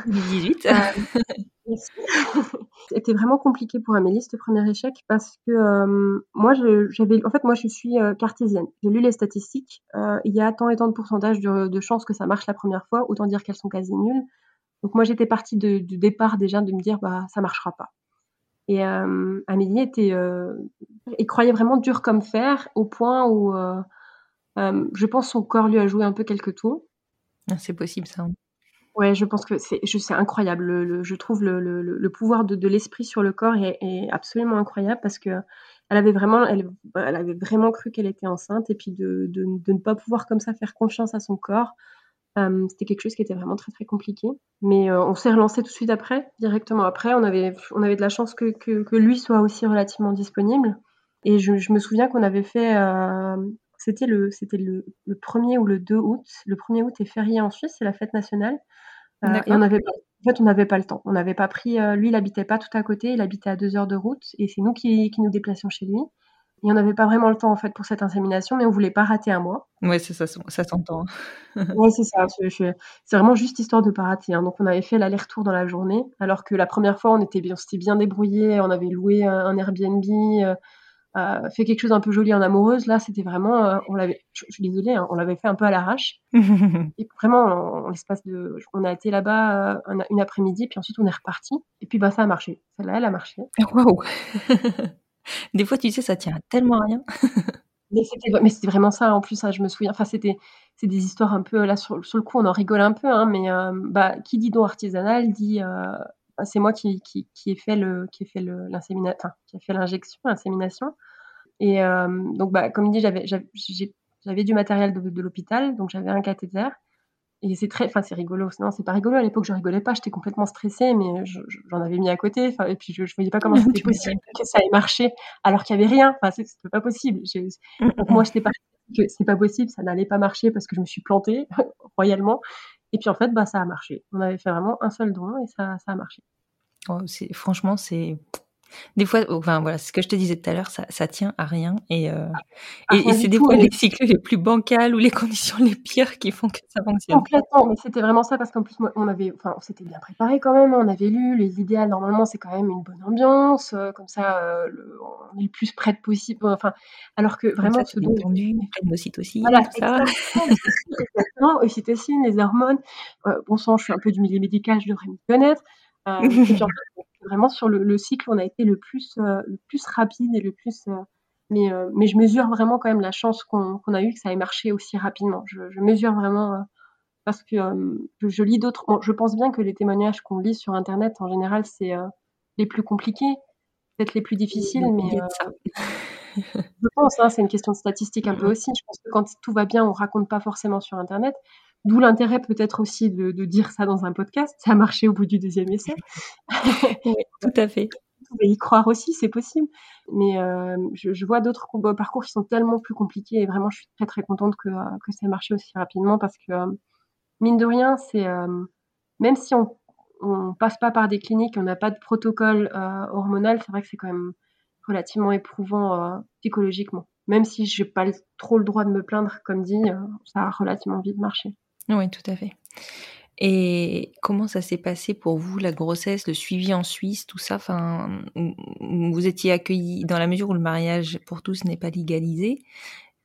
2018. C'était vraiment compliqué pour Amélie ce premier échec parce que euh, moi j'avais en fait moi je suis euh, cartésienne. J'ai lu les statistiques, euh, il y a tant et tant de pourcentage de, de chances que ça marche la première fois, autant dire qu'elles sont quasi nulles. Donc moi j'étais partie de, du départ déjà de me dire bah ça marchera pas. Et Amélie était et croyait vraiment dur comme fer au point où je pense son corps lui a joué un peu quelques tours. Ah, c'est possible ça. Ouais, je pense que c'est incroyable. Le, je trouve le, le, pouvoir de, l'esprit sur le corps est, absolument incroyable parce que elle avait vraiment, elle, elle avait vraiment cru qu'elle était enceinte et puis de, de, ne pas pouvoir comme ça faire confiance à son corps, c'était quelque chose qui était vraiment très très compliqué. Mais euh, on s'est relancé tout de suite après, directement après. On avait, on avait de la chance que, lui soit aussi relativement disponible. Et je, je me souviens qu'on avait fait, euh, c'était le, c'était le, le 1er ou le 2 août. Le 1er août est férié en Suisse, c'est la fête nationale. Euh, et on avait En fait, on n'avait pas le temps. On n'avait pas pris. euh, lui, il habitait pas tout à côté. Il habitait à deux heures de route, et c'est nous qui, qui nous déplacions chez lui. Et on n'avait pas vraiment le temps en fait pour cette insémination, mais on voulait pas rater un mois. Ouais, c'est ça, ça s'entend. Ouais, c'est ça. C'est vraiment juste histoire de pas rater. hein. Donc, on avait fait l'aller-retour dans la journée, alors que la première fois, on était bien, on s'était bien débrouillé. On avait loué un, un Airbnb, euh, euh, fait quelque chose un peu joli en amoureuse. Là, c'était vraiment, euh, on l'avait. Je, je suis désolée, hein, on l'avait fait un peu à l'arrache. Et vraiment, en, en l'espace de, on a été là-bas euh, un- une après-midi, puis ensuite on est reparti. Et puis bah ça a marché. Celle-là, elle a marché. Waouh Des fois, tu sais, ça tient tellement à rien. Mais c'était, vraiment ça en plus. hein, je me souviens. Enfin, c'était, c'est des histoires un peu là sur, sur le coup, on en rigole un peu, hein, mais bah qui dit don artisanal dit, c'est moi qui, qui, qui ai fait le, qui ai fait le, l'insémina- enfin, qui a fait l'injection, l'insémination. Et euh, donc bah comme dit, j'avais, du matériel de, de l'hôpital, donc j'avais un cathéter. Et c'est très, enfin c'est rigolo. Non, c'est pas rigolo. À l'époque, je rigolais pas. J'étais complètement stressée, mais je- je- j'en avais mis à côté. Et puis je, je voyais pas comment c'était possible que ça ait marché alors qu'il y avait rien. Enfin, c'était pas possible. J'ai- donc moi, j'étais partie que c'est pas possible, ça n'allait pas marcher parce que je me suis plantée royalement. Et puis en fait, bah ça a marché. On avait fait vraiment un seul don et ça, ça a marché. Oh, franchement, c'est. Des fois, enfin voilà, ce que je te disais tout à l'heure, ça, ça tient à rien. Et, euh, À et, c'est des fois les cycles les plus bancals ou les conditions les pires qui font que ça fonctionne. Complètement, mais c'était vraiment ça parce qu'en plus, on avait, enfin, on s'était bien préparé quand même. On avait lu les idéales. Normalement, c'est quand même une bonne ambiance, euh, comme ça, euh, le- on est le plus près de possible. Enfin, alors que vraiment, ça, ce t'es don, détendu, pleine d'ocytocine, Voilà, tout ça. exactement, exactement, ocytocine, les hormones. Euh, bon sang, je suis un peu du milieu médical, je devrais m'y connaître. Euh, et puis en fait, vraiment sur le, le cycle, on a été le plus, euh, le plus rapide et le plus. euh, mais, mais je mesure vraiment quand même la chance qu'on a eue que ça ait marché aussi rapidement. Je, je mesure vraiment parce que je, je lis d'autres. bon, je pense bien que les témoignages qu'on lit sur Internet, en général, c'est les plus compliqués, peut-être les plus difficiles, mais je pense, hein, c'est une question de statistique un peu aussi. Je pense que quand tout va bien, on raconte pas forcément sur Internet. D'où l'intérêt peut-être aussi de, de dire ça dans un podcast. Ça a marché au bout du deuxième essai. Oui, tout à fait. Vous pouvez y croire aussi, c'est possible. Mais euh, je, je vois d'autres com- parcours qui sont tellement plus compliqués et vraiment, je suis très très contente que, euh, que ça ait marché aussi rapidement parce que, euh, mine de rien, c'est euh, même si on, on passe pas par des cliniques, on n'a pas de protocole euh, hormonal, c'est vrai que c'est quand même relativement éprouvant euh, psychologiquement. Même si j'ai pas trop le droit de me plaindre, comme dit, euh, ça a relativement vite marché. Oui, tout à fait. Et comment ça s'est passé pour vous, la grossesse, le suivi en Suisse, tout ça? Enfin, Vous étiez accueillis dans la mesure où le mariage pour tous n'est pas légalisé.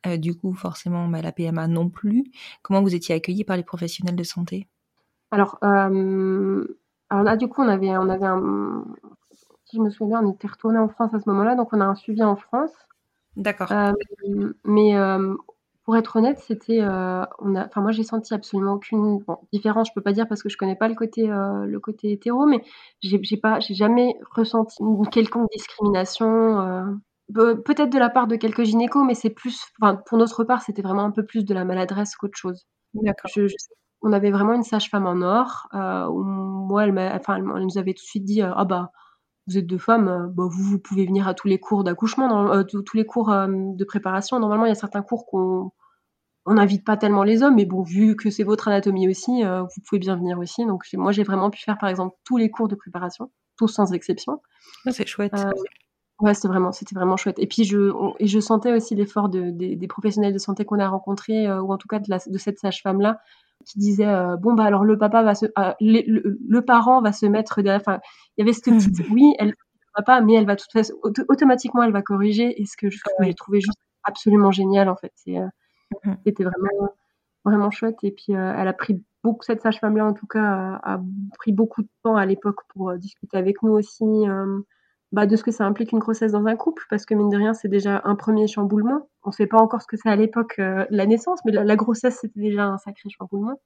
euh, du coup, forcément, bah, la PMA non plus. Comment vous étiez accueillis par les professionnels de santé? Alors, euh, alors là, du coup, on avait, on avait un, si je me souviens bien, on était retourné en France à ce moment-là, donc on a un suivi en France. D'accord. Euh, mais pour être honnête, c'était, euh, on a, enfin moi j'ai senti absolument aucune bon, différence. Je peux pas dire parce que je connais pas le côté, euh, le côté hétéro, mais j'ai, j'ai pas, j'ai jamais ressenti une quelconque discrimination. euh, Pe- peut-être de la part de quelques gynécos, mais c'est plus, enfin pour notre part, c'était vraiment un peu plus de la maladresse qu'autre chose. D'accord. Je- je- on avait vraiment une sage-femme en or. Euh, où moi, elle, m'a- enfin, elle, elle nous avait tout de suite dit euh, ah bah vous êtes deux femmes, euh, bah, vous, vous pouvez venir à tous les cours d'accouchement, dans- euh, tous les cours euh, de préparation. Normalement, il y a certains cours qu'on on n'invite pas tellement les hommes, mais bon, vu que c'est votre anatomie aussi, euh, vous pouvez bien venir aussi. Donc moi, j'ai vraiment pu faire par exemple tous les cours de préparation, tous sans exception. Ah, c'est chouette. Euh, Ouais, c'était vraiment, c'était vraiment chouette. Et puis je, on- et je sentais aussi l'effort de, des, des professionnels de santé qu'on a rencontrés, euh, ou en tout cas de, la, de cette sage-femme-là, qui disait euh, bon bah alors le papa va se, euh, les- le, le parent va se mettre derrière. Enfin, il y avait cette petite, oui, elle va pas, mais elle va de toute façon auto- automatiquement elle va corriger. Et ce que je- j'ai trouvé juste absolument génial en fait, c'est, Mhm. c'était vraiment vraiment chouette. Et puis elle a pris beaucoup cette sage-femme-là en tout cas a, a pris beaucoup de temps à l'époque pour discuter avec nous aussi. Euh, bah, de ce que ça implique une grossesse dans un couple, parce que mine de rien, c'est déjà un premier chamboulement. On ne sait pas encore ce que c'est à l'époque euh, la naissance, mais la, la grossesse, c'était déjà un sacré chamboulement.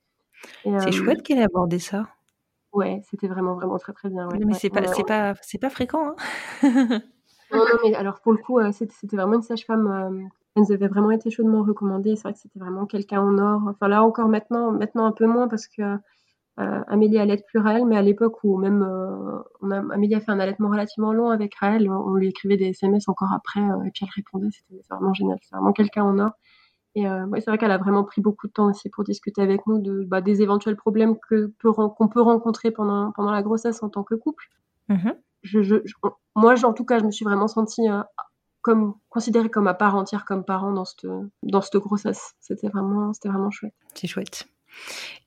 Et, C'est euh, chouette qu'elle ait abordé ça. Ouais, c'était vraiment, vraiment très, très bien. ouais, mais ouais. c'est pas, c'est pas, c'est pas fréquent. Hein Non, non, mais alors pour le coup, euh, c'était vraiment une sage-femme. euh, elle nous avait vraiment été chaudement recommandée. C'est vrai que c'était vraiment quelqu'un en or. Enfin là encore maintenant, maintenant un peu moins parce que euh, Amélie allait plus Raël, mais à l'époque où même euh, on a, Amélie a fait un allaitement relativement long avec Raël, on lui écrivait des SMS encore après euh, et puis elle répondait. C'était vraiment génial. C'est vraiment quelqu'un en or. Et euh, ouais, c'est vrai qu'elle a vraiment pris beaucoup de temps aussi pour discuter avec nous de, bah, des éventuels problèmes que qu'on peut rencontrer pendant, pendant la grossesse en tant que couple. Mhm. Je, je, je- moi, en tout cas, je me suis vraiment sentie euh, comme considérée comme à part entière comme parent dans cette, dans cette grossesse. C'était vraiment, c'était vraiment chouette. C'est chouette.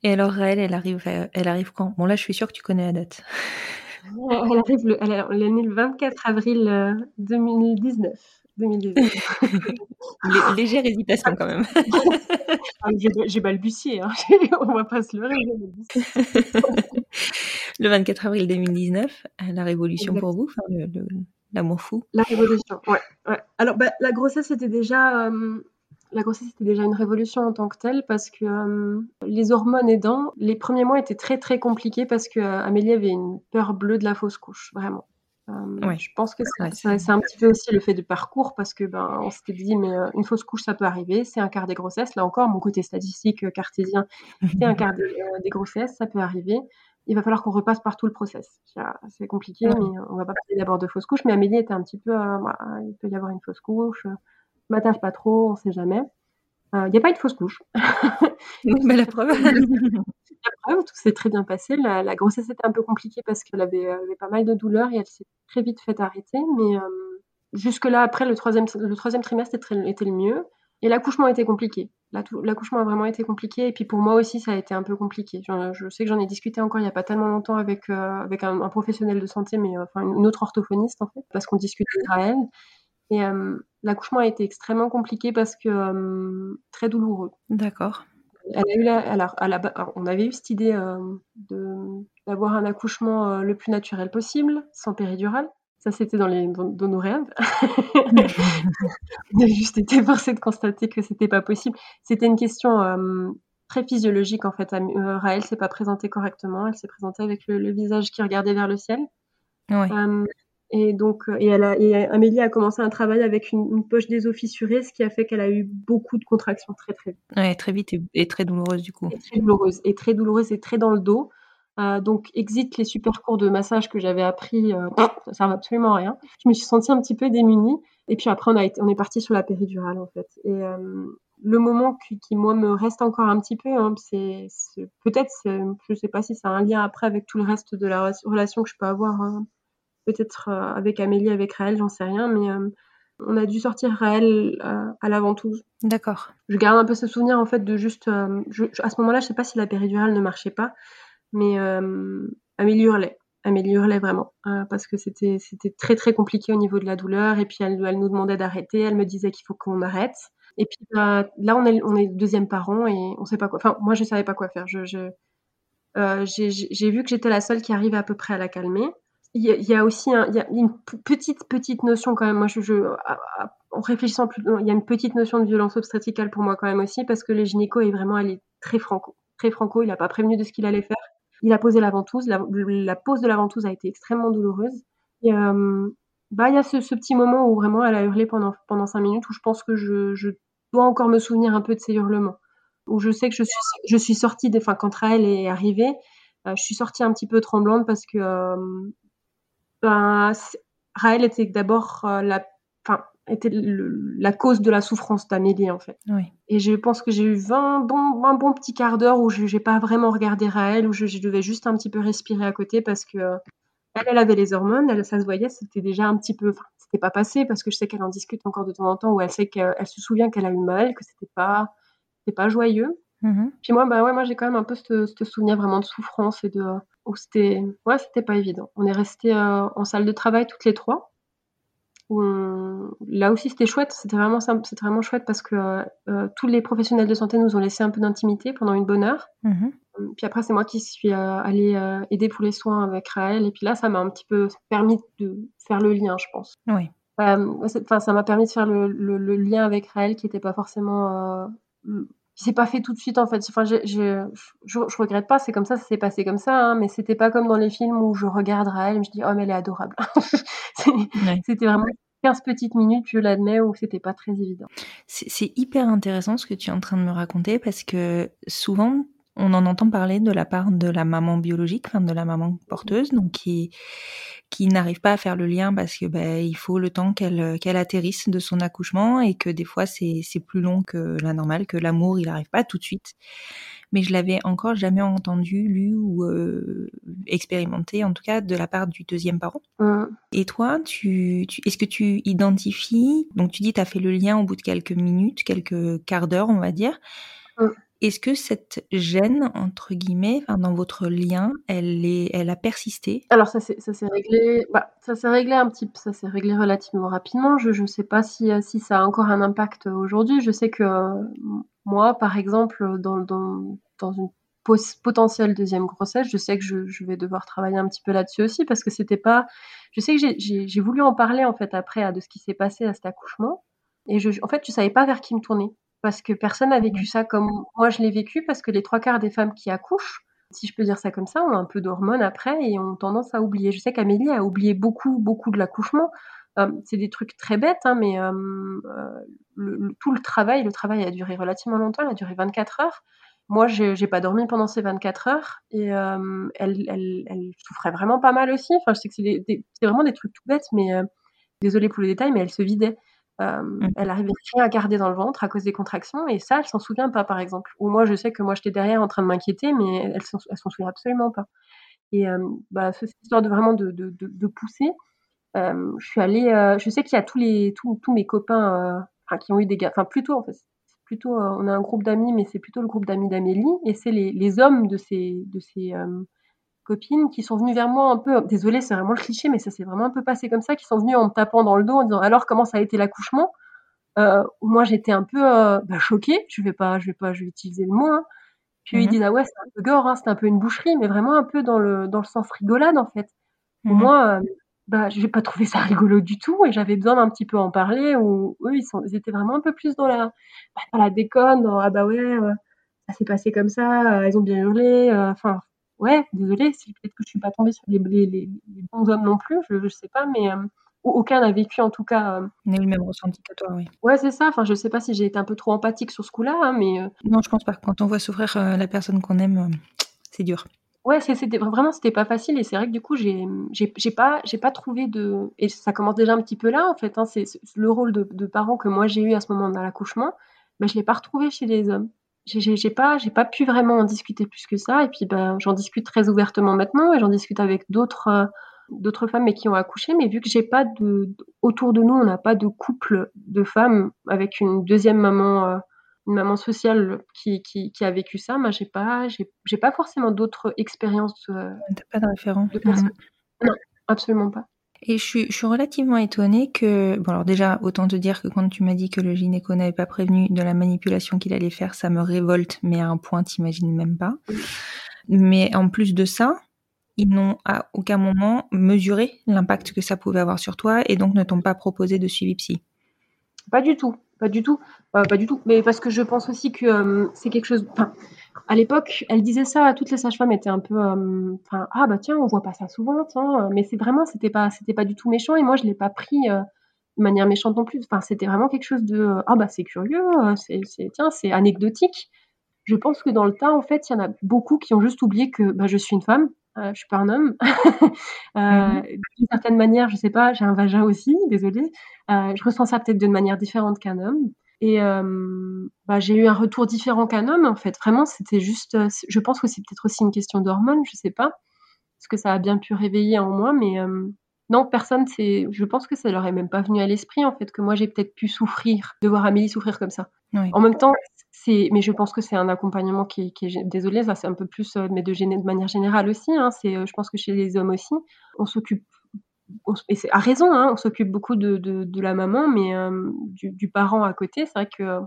Et alors, Raël, elle arrive, euh, elle arrive quand? Bon, là, je suis sûre que tu connais la date. Elle arrive, le, elle, est- elle est née le 24 avril euh, 2019. 2019. Lé- légère hésitation quand même. Ah, J'ai j'ai balbutié, hein. on va pas se leurrer. le 24 avril 2019, euh, la révolution pour vous, enfin, le- le- l'amour fou. La révolution, ouais. ouais. Alors, bah, la grossesse était déjà, euh, la grossesse était déjà une révolution en tant que telle parce que euh, les hormones aidant, les premiers mois étaient très très compliqués parce que euh, Amélie avait une peur bleue de la fausse couche, vraiment. Euh, Ouais. Je pense que c'est Ouais, un petit peu aussi le fait du parcours parce que ben on s'était dit mais une fausse couche ça peut arriver, c'est un quart des grossesses. Là encore, mon côté statistique cartésien, c'est un quart des, des grossesses, ça peut arriver. Il va falloir qu'on repasse par tout le process. C'est compliqué, Ouais. mais on va pas parler d'abord de fausse couche. Mais Amélie était un petit peu, il peut y avoir une fausse couche. Euh, m'attache pas trop, on sait jamais. Euh, Il n'y a pas eu de fausse couche. Oui, bah, la preuve. La preuve, tout s'est très bien passé. La, la grossesse était un peu compliquée parce qu'elle avait, elle avait pas mal de douleurs et elle s'est très vite fait arrêter. Mais euh, jusque-là, après, le troisième, le troisième trimestre était, le mieux. Et l'accouchement était compliqué. La- L'accouchement a vraiment été compliqué. Et puis pour moi aussi, ça a été un peu compliqué. Je, je sais que j'en ai discuté encore il n'y a pas tellement longtemps avec, euh, avec un, un professionnel de santé, mais euh, enfin une autre orthophoniste en fait, parce qu'on discutait de Raël. Et euh, l'accouchement a été extrêmement compliqué parce que euh, très douloureux. D'accord. Elle a eu la, alors, à la ba- alors, on avait eu cette idée euh, de- d'avoir un accouchement le plus naturel possible, sans péridurale. Ça, c'était dans, les, dans, dans nos rêves. on a juste été forcé de constater que c'était pas possible. C'était une question euh, très physiologique en fait. Euh, Raël s'est pas présentée correctement. Elle s'est présentée avec le, le visage qui regardait vers le ciel. Euh, et donc, euh, et, elle a, et Amélie a commencé un travail avec une, une poche des os fissurée, ce qui a fait qu'elle a eu beaucoup de contractions très très vite. Ouais, très vite et, et très douloureuse du coup. Et très douloureuse, et très douloureuse et très dans le dos. Euh, donc, exit les super cours de massage que j'avais appris, euh, ça servait absolument à rien. Je me suis sentie un petit peu démunie. Et puis après, on, a été, on est parti sur la péridurale, en fait. Et euh, le moment qui, qui, moi, me reste encore un petit peu, hein, c'est peut-être, je sais pas si ça a un lien après avec tout le reste de la relation que je peux avoir, euh, peut-être euh, avec Amélie, avec Raël, j'en sais rien, mais euh, on a dû sortir Raël euh, à la ventouse. D'accord. Je garde un peu ce souvenir en fait de juste. je- je- à ce moment-là, je sais pas si la péridurale ne marchait pas, mais Amélie hurlait. Amélie hurlait vraiment euh, parce que c'était c'était très très compliqué au niveau de la douleur et puis elle, elle nous demandait d'arrêter. Elle me disait qu'il faut qu'on arrête. Et puis bah, là, on est on est deuxième parent et on sait pas quoi. Enfin, moi, je savais pas quoi faire. Je, je euh, j'ai j'ai vu que j'étais la seule qui arrivait à peu près à la calmer. Il y a, aussi une petite petite notion quand même. Moi, je, en réfléchissant plus, il y a une petite notion de violence obstétricale pour moi quand même aussi parce que le gynéco est vraiment allé très franco, très franco. Il n'a pas prévenu de ce qu'il allait faire. Il a posé la ventouse. La, pose de la ventouse a été extrêmement douloureuse. Et euh, bah, il y a ce, petit moment où vraiment elle a hurlé pendant pendant cinq minutes où je pense que je, dois encore me souvenir un peu de ces hurlements. Où je sais que je suis je suis sortie enfin quand Raël est arrivée, euh, je suis sortie un petit peu tremblante parce que euh, ben, Raël était d'abord euh, la, était le- la cause de la souffrance d'Amélie en fait. Oui. Et je pense que j'ai eu 20 bons, un bon petit quart d'heure où je n'ai pas vraiment regardé Raël, où je, je devais juste un petit peu respirer à côté parce que euh, elle, elle avait les hormones, elle, ça se voyait, c'était déjà un petit peu, enfin, c'était pas passé parce que je sais qu'elle en discute encore de temps en temps où elle sait qu'elle elle se souvient qu'elle a eu mal, que c'était pas, c'était pas joyeux. Mhm. Puis moi, bah ouais, moi j'ai quand même un peu ce, ce souvenir vraiment de souffrance et de où c'était, ouais, c'était pas évident. On est resté en salle de travail toutes les trois. Où on- Là aussi, c'était chouette. C'était vraiment, simple- c'était vraiment chouette parce que euh, tous les professionnels de santé nous ont laissé un peu d'intimité pendant une bonne heure. Mhm. Puis après, c'est moi qui suis euh, allée euh, aider pour les soins avec Raël. Et puis là, ça m'a un petit peu permis de faire le lien, je pense. Oui. Euh, Enfin, ça m'a permis de faire le, le- le lien avec Raël qui n'était pas forcément. S'est pas fait tout de suite en fait. Enfin, j'ai- je, je regrette pas, c'est comme ça, ça s'est passé comme ça, hein, mais c'était pas comme dans les films où je regarde Raël et je dis oh mais elle est adorable. C'est- Ouais. c'était vraiment 15 petites minutes, je l'admets, où c'était pas très évident. C'est c'est hyper intéressant ce que tu es en train de me raconter parce que souvent, on en entend parler de la part de la maman biologique, enfin de la maman porteuse, donc qui qui n'arrive pas à faire le lien parce que ben, il faut le temps qu'elle qu'elle atterrisse de son accouchement et que des fois c'est c'est plus long que la normale, que l'amour il arrive pas tout de suite. Mais je l'avais encore jamais entendu, lu ou euh, expérimenté, en tout cas de la part du deuxième parent. Mmh. Et toi, tu, tu est-ce que tu identifies Donc tu dis tu as fait le lien au bout de quelques minutes, quelques quarts d'heure, on va dire. Est-ce que cette gêne, entre guillemets, dans votre lien, elle, est, elle a persisté? Alors ça s'est réglé, bah, ça s'est réglé un petit, ça s'est réglé relativement rapidement. Je ne sais pas si, euh, si ça a encore un impact aujourd'hui. Je sais que euh, moi, par exemple, dans, dans, une potentielle deuxième grossesse, je sais que je, vais devoir travailler un petit peu là-dessus aussi parce que c'était pas. Je sais que j'ai voulu en parler en fait après à de ce qui s'est passé à cet accouchement et je, en fait, je savais pas vers qui me tourner parce que personne n'a vécu ça comme moi je l'ai vécu parce que les trois quarts des femmes qui accouchent, si je peux dire ça comme ça, ont un peu d'hormones après et ont tendance à oublier. Je sais qu'Amélie a oublié beaucoup, beaucoup de l'accouchement. Euh, c'est des trucs très bêtes, hein, mais euh, euh, tout le travail, le travail a duré relativement longtemps, il a duré 24 heures. Moi, j'ai j'ai pas dormi pendant ces 24 heures et elle, souffrait vraiment pas mal aussi. Enfin, je sais que c'est vraiment des trucs tout bêtes, mais désolée pour le détail, mais elle se vidait. Euh, Elle arrivait rien à garder dans le ventre à cause des contractions et ça, elle s'en souvient pas, par exemple. Ou moi, je sais que moi, j'étais derrière en train de m'inquiéter, mais elle s'en elle s'en souvient absolument pas. Et euh, bah, cette histoire de vraiment de, de, de, de pousser, euh, je suis allée, je sais qu'il y a tous les tous, tous mes copains qui ont eu des gars, enfin plutôt en fait, plutôt on a un groupe d'amis, mais c'est plutôt le groupe d'amis d'Amélie et c'est les, les hommes de ces de ces copines qui sont venues vers moi un peu, désolée c'est vraiment le cliché, mais ça s'est vraiment un peu passé comme ça, qui sont venues en me tapant dans le dos en disant alors comment ça a été l'accouchement? Euh, Moi j'étais un peu euh, bah, choquée, je vais pas je vais pas je vais utiliser le mot. Hein. Puis ils Mhm. disent ah ouais c'est un peu gore, hein, c'est un peu une boucherie, mais vraiment un peu dans le dans le sens rigolade en fait. Mhm. moi, euh, bah, j'ai pas trouvé ça rigolo du tout et j'avais besoin d'un petit peu en parler où eux, ils, sont, ils étaient vraiment un peu plus dans la, bah, dans la déconne, dans ah bah ouais, euh, ça s'est passé comme ça, euh, elles ont bien hurlé, euh, enfin, ouais, désolée, si peut-être que je suis pas tombée sur les, les, les, les bons hommes non plus, je, je sais pas, mais euh, aucun n'a vécu en tout cas. euh, On a eu le même ressenti que toi, oui. ouais, c'est ça, enfin, je sais pas si j'ai été un peu trop empathique sur ce coup-là, hein, mais euh, Non, je pense pas. Quand on voit souffrir la personne qu'on aime, c'est dur. Ouais, c'est- c'était vraiment c'était pas facile et c'est vrai que du coup j'ai pas j'ai pas trouvé de et ça commence déjà un petit peu là en fait hein, c'est c'est le rôle de, de parent que moi j'ai eu à ce moment de l'accouchement, mais je l'ai pas retrouvé chez les hommes. J'ai pas j'ai pas pu vraiment en discuter plus que ça et puis ben j'en discute très ouvertement maintenant et j'en discute avec d'autres euh, d'autres femmes mais qui ont accouché mais vu que j'ai pas de autour de nous on n'a pas de couple de femmes avec une deuxième maman euh, une maman sociale qui, qui, qui a vécu ça, moi j'ai pas j'ai pas forcément d'autres expériences euh, pas de référent. de personnes. Non, absolument pas. Et je suis, relativement étonnée que, bon alors déjà, autant te dire que quand tu m'as dit que le gynéco n'avait pas prévenu de la manipulation qu'il allait faire, ça me révolte, mais à un point, t'imagines même pas. Mais en plus de ça, ils n'ont à aucun moment mesuré l'impact que ça pouvait avoir sur toi et donc ne t'ont pas proposé de suivi psy. Pas du tout, pas du tout, Euh, pas du tout. Mais parce que je pense aussi que euh, c'est quelque chose. Enfin, à l'époque, elle disait ça. Toutes les sages-femmes étaient un peu. euh, ah bah tiens, on voit pas ça souvent. Mais c'est vraiment, c'était pas, c'était du tout méchant. Et moi, je l'ai pas pris de manière méchante non plus. C'était vraiment quelque chose de. ah bah c'est curieux, c'est, c'est, tiens, c'est anecdotique. Je pense que dans le tas, en fait, il y en a beaucoup qui ont juste oublié que bah, je suis une femme. Euh, je suis pas un homme. euh, Mhm. D'une certaine manière, je sais pas, j'ai un vagin aussi, désolée. Euh, je ressens ça peut-être d'une manière différente qu'un homme. Et euh, bah, j'ai eu un retour différent qu'un homme, en fait. Vraiment, c'était juste. Je pense que c'est peut-être aussi une question d'hormones, je sais pas. Parce que ça a bien pu réveiller en moi, mais non, personne, c'est. Je pense que ça leur est même pas venu à l'esprit, en fait, que moi j'ai peut-être pu souffrir, de voir Amélie souffrir comme ça. Oui. En même temps, c'est. Mais je pense que c'est un accompagnement qui, est- qui est. Désolée, ça c'est un peu plus, euh, mais de, de manière générale aussi. Hein, c'est, euh, je pense que chez les hommes aussi, on s'occupe on et c'est à raison, hein, on s'occupe beaucoup de, de, de la maman, mais euh, du, du parent à côté, c'est vrai que.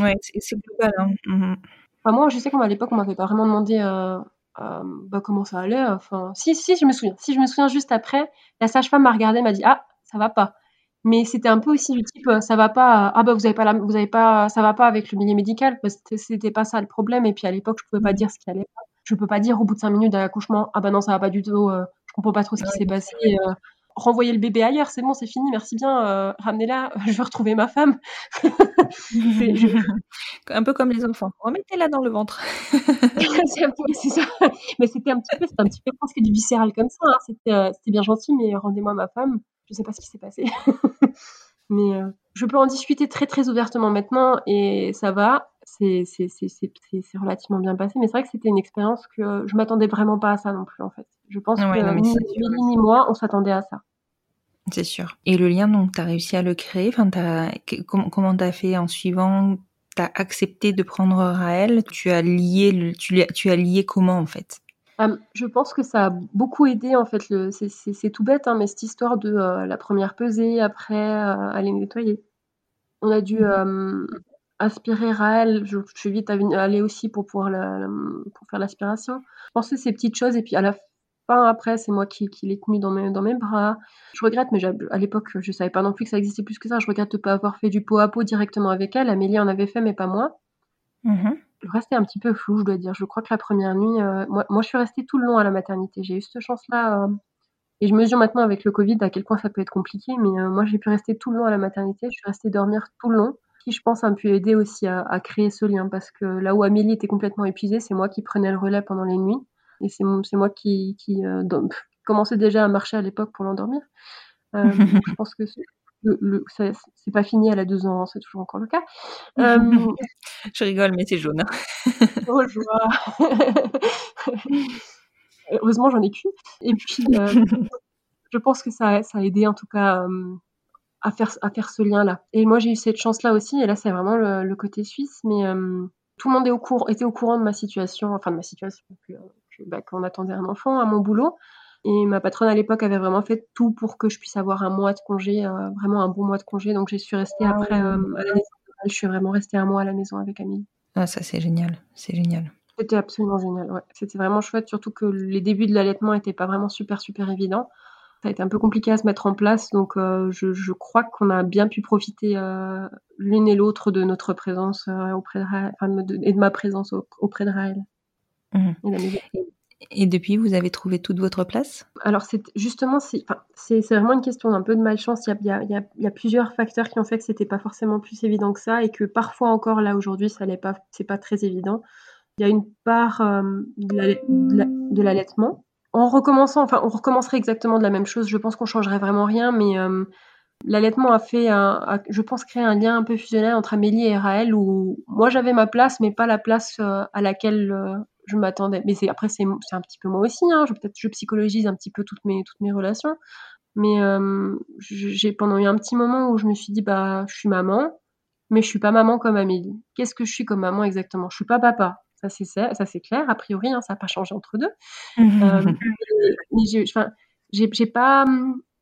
Ouais, c'est global. Hein. Mhm. Enfin, moi, je sais qu'à l'époque, on m'avait pas vraiment demandé euh, euh, bah, comment ça allait. Enfin, si, si, je me souviens. Si, je me souviens juste après, la sage-femme m'a regardé, m'a dit Ah, ça va pas. Mais c'était un peu aussi du type euh, Ça va pas. Ah, bah, vous avez pas, la, vous avez pas, ça va pas avec le milieu médical. Parce que c'était pas ça le problème. Et puis à l'époque, je pouvais pas dire ce qui allait pas. Je peux pas dire au bout de cinq minutes de l'accouchement Ah, bah non, ça va pas du tout. euh, je comprends pas trop ce qui s'est passé. euh, renvoyer le bébé ailleurs, c'est bon, c'est fini, merci bien, euh, ramenez-la, je veux retrouver ma femme. un peu comme les enfants, remettez-la dans le ventre. c'est ça. Mais c'était un petit peu, c'était un petit peu presque du viscéral comme ça. Hein. C'était, euh, c'était bien gentil, mais rendez-moi ma femme. Je sais pas ce qui s'est passé. mais euh, je peux en discuter très très ouvertement maintenant et ça va. C'est, relativement bien passé, mais c'est vrai que c'était une expérience que je m'attendais vraiment pas à ça non plus en fait. Je pense que ni, ni moi, on s'attendait à ça. C'est sûr. Et le lien, donc, tu as réussi à le créer? Enfin, as, comment tu as fait en suivant? Tu as accepté de prendre Raël? Tu as lié, tu, tu as lié comment en fait? Je pense que ça a beaucoup aidé en fait. C'est tout bête, hein, mais cette histoire de euh, la première pesée, après euh, aller nettoyer. On a dû mmh. aspirer Raël. Je, je, suis vite aller aussi pour pouvoir pour faire l'aspiration. Je pensais ces petites choses et puis à la après, c'est moi qui, l'ai tenu dans mes, dans mes bras. Je regrette, mais à l'époque, je savais pas non plus que ça existait plus que ça. Je regrette de pas avoir fait du pot à pot directement avec elle. Amélie en avait fait, mais pas moi. Mmh le reste est un petit peu flou, je dois dire. Je crois que la première nuit, euh, moi, je suis restée tout le long à la maternité. J'ai eu cette chance-là. Euh, et je mesure maintenant avec le Covid à quel point ça peut être compliqué, mais euh, moi, j'ai pu rester tout le long à la maternité. Je suis restée dormir tout le long qui, je pense, a pu aider aussi à, créer ce lien parce que là où Amélie était complètement épuisée, c'est moi qui prenais le relais pendant les nuits. Et c'est moi qui, qui commençais déjà à marcher à l'époque pour l'endormir. Je pense que le, c'est pas fini, elle a deux ans, c'est toujours encore le cas. Euh, je rigole, mais c'est jaune. oh, joie. Heureusement, j'en ai qu'une. Et puis, je pense que ça, ça a aidé en tout cas à, faire, à faire ce lien-là. Et moi, j'ai eu cette chance-là aussi, et là, c'est vraiment le, côté suisse, mais tout le monde est au courant, était au courant de ma situation, enfin de ma situation, bah, qu'on attendait un enfant à mon boulot. Et ma patronne à l'époque avait vraiment fait tout pour que je puisse avoir un mois de congé, euh, vraiment un bon mois de congé. Donc, je suis restée ah après euh, à la maison. Je suis vraiment restée un mois à la maison avec Amélie. Ah, ça, c'est génial. C'est génial. C'était absolument génial. Ouais. C'était vraiment chouette, surtout que les débuts de l'allaitement n'étaient pas vraiment super, super évidents. Ça a été un peu compliqué à se mettre en place. Donc, euh, je, je, crois qu'on a bien pu profiter l'une et l'autre de notre présence auprès de Raël, enfin, de, et de ma présence auprès de Raël. Mmh. Et, depuis, vous avez trouvé toute votre place? Alors, c'est justement, c'est vraiment une question d'un peu de malchance. Il y a, plusieurs facteurs qui ont fait que c'était pas forcément plus évident que ça et que parfois encore là aujourd'hui, ça n'est pas, pas très évident. Il y a une part euh, de l'allaitement. En recommençant, enfin, on recommencerait exactement de la même chose. Je pense qu'on changerait vraiment rien, mais euh, L'allaitement a fait, je pense, créer un lien un peu fusionnel entre Amélie et Raël où moi j'avais ma place, mais pas la place euh, à laquelle je m'attendais. Mais c'est, après, c'est, un petit peu moi aussi. Hein. Je, peut-être je psychologise un petit peu toutes mes, toutes mes relations. Mais euh, j'ai pendant eu un petit moment où je me suis dit, bah, je suis maman, mais je suis pas maman comme Amélie. Qu'est-ce que je suis comme maman exactement? Je suis pas papa. Ça c'est ça c'est clair. A priori, hein, ça n'a pas changé entre deux. mais, mais j'ai, j'ai pas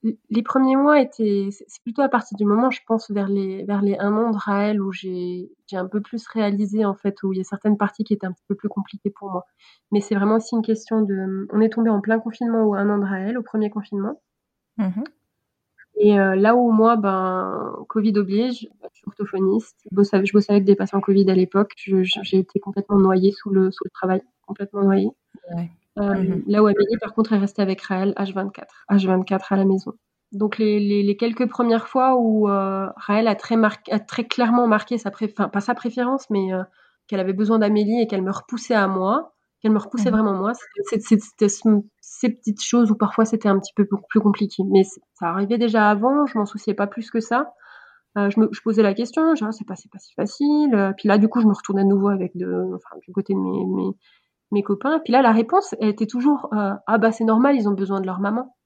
les premiers mois étaient, c'est plutôt à partir du moment, je pense, vers les, vers les un an de Raël où j'ai, j'ai un peu plus réalisé, en fait, où il y a certaines parties qui étaient un petit peu plus compliquées pour moi. Mais c'est vraiment aussi une question de, on est tombé en plein confinement ou un an de Raël, au premier confinement. Mmh Et euh, là où moi, ben, Covid oblige, je suis orthophoniste, je bossais, je avec des patients Covid à l'époque, j'ai été complètement noyée sous le, sous le travail, complètement noyée. Ouais. Euh, mmh là où Amélie, par contre, est restée avec Raël H24, H24 à la maison. Donc les, les, quelques premières fois où euh, Raël a très, a très clairement marqué sa enfin pas sa préférence, mais euh, qu'elle avait besoin d'Amélie et qu'elle me repoussait à moi, qu'elle me repoussait mmh vraiment moi, c'était ces petites choses où parfois c'était un petit peu plus compliqué. Mais ça arrivait déjà avant, je m'en souciais pas plus que ça. je, me, je posais la question, genre c'est pas, pas si facile. Puis là, du coup, je me retournais à nouveau avec de, enfin, du côté de mes, mes, mes copains. Puis là, la réponse, elle était toujours euh, Ah, bah, c'est normal, ils ont besoin de leur maman.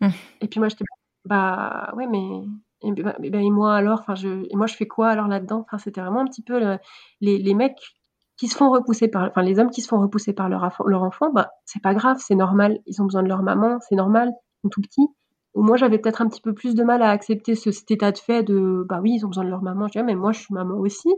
Mmh. Et puis moi, j'étais Bah, ouais, mais. Et, bah, et moi alors, enfin, je, et moi, je fais quoi alors là-dedans? Enfin, c'était vraiment un petit peu les, les mecs qui se font repousser par, enfin, les hommes qui se font repousser par leur, leur enfant, bah, c'est pas grave, c'est normal, ils ont besoin de leur maman, c'est normal, ils sont tout petits moi j'avais peut-être un petit peu plus de mal à accepter ce, cet état de fait de bah oui ils ont besoin de leur maman. Je dis ah, mais moi je suis maman aussi.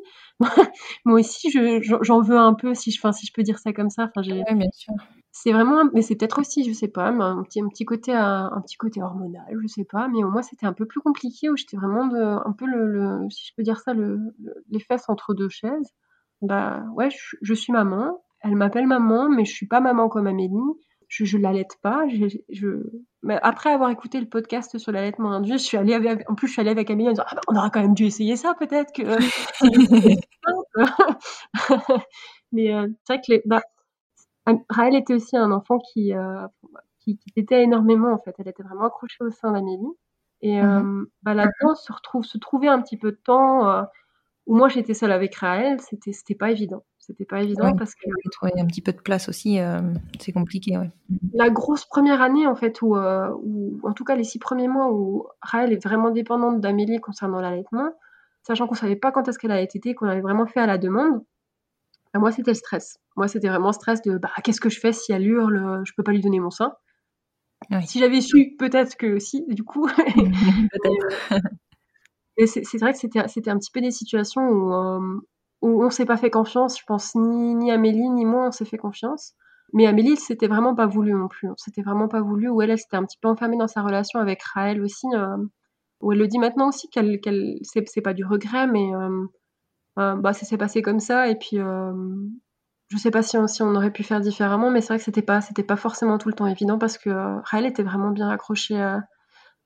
Moi aussi j'en veux un peu si je si je peux dire ça comme ça. Enfin bien sûr. c'est vraiment mais c'est peut-être aussi je sais pas un petit un petit côté un, petit côté hormonal je sais pas. Mais au moins c'était un peu plus compliqué où j'étais vraiment de, un peu le, si je peux dire ça le, les fesses entre deux chaises. Bah ouais je, je suis maman. Elle m'appelle maman mais je suis pas maman comme Amélie je, je l'allaite pas. Je, je... Mais après avoir écouté le podcast sur l'allaitement induit, je suis allée avec, en plus, je suis allée avec Amélie en disant, ah bah, on aura quand même dû essayer ça, peut-être que. Mais euh, c'est vrai que les, bah, Raël était aussi un enfant qui, euh, qui, qui était énormément, en fait. Elle était vraiment accrochée au sein d'Amélie. Et Mmh euh, bah, là-dedans, se, retrouve, se trouver un petit peu de temps euh, où moi j'étais seule avec Raël, c'était c'était pas évident. C'était pas évident Ouais, parce que trouver un petit peu de place aussi, heu, c'est compliqué, ouais. La grosse première année, en fait, où, euh, où- en tout cas les six premiers mois où Raël est vraiment dépendante d'Amélie concernant l'allaitement, sachant qu'on savait pas quand est-ce qu'elle allait téter, qu'on avait vraiment fait à la demande, bah, moi c'était le stress. Moi c'était vraiment le stress de bah, qu'est-ce que je fais si elle hurle, je peux pas lui donner mon sein? Oui. Si j'avais su, peut-être que si, du coup. Peut-être. Et c'est vrai que c'était c'était un petit peu des situations où, euh, où on s'est pas fait confiance. Je pense ni, ni Amélie ni moi on s'est fait confiance. Mais Amélie, c'était vraiment pas voulu non plus. C'était vraiment pas voulu. Où elle, elle s'était un petit peu enfermée dans sa relation avec Raël aussi. euh, où elle le dit maintenant aussi qu'elle, qu'elle, c'est, pas du regret, mais euh, euh, bah ça s'est passé comme ça. Et puis euh, je sais pas si on, si on aurait pu faire différemment, mais c'est vrai que c'était pas, c'était pas forcément tout le temps évident parce que Raël était vraiment bien accrochée à, à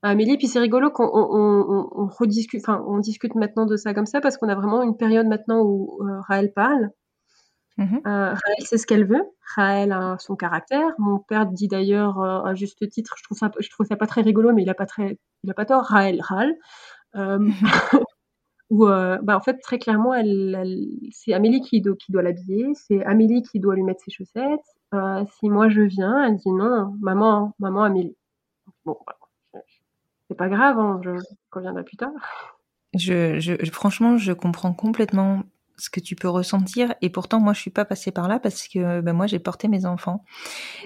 Amélie. Puis c'est rigolo qu'on on, on, on rediscute, enfin on discute maintenant de ça comme ça parce qu'on a vraiment une période maintenant où euh, Raël parle. Mmh Euh, Raël sait ce qu'elle veut. Raël a son caractère. Mon père dit d'ailleurs euh, à juste titre, je trouve ça, je trouve ça pas très rigolo, mais il a pas très, il a pas tort. Raël râle. Euh, où, bah, en fait, très clairement, elle, elle- c'est Amélie qui, do- qui doit l'habiller, c'est Amélie qui doit lui mettre ses chaussettes. Si moi je viens, elle dit non, maman, maman Amélie. Bon. C'est pas grave, hein, je reviendrai plus tard. Je franchement, je comprends complètement ce que tu peux ressentir et pourtant moi je suis pas passée par là parce que, bah, moi j'ai porté mes enfants.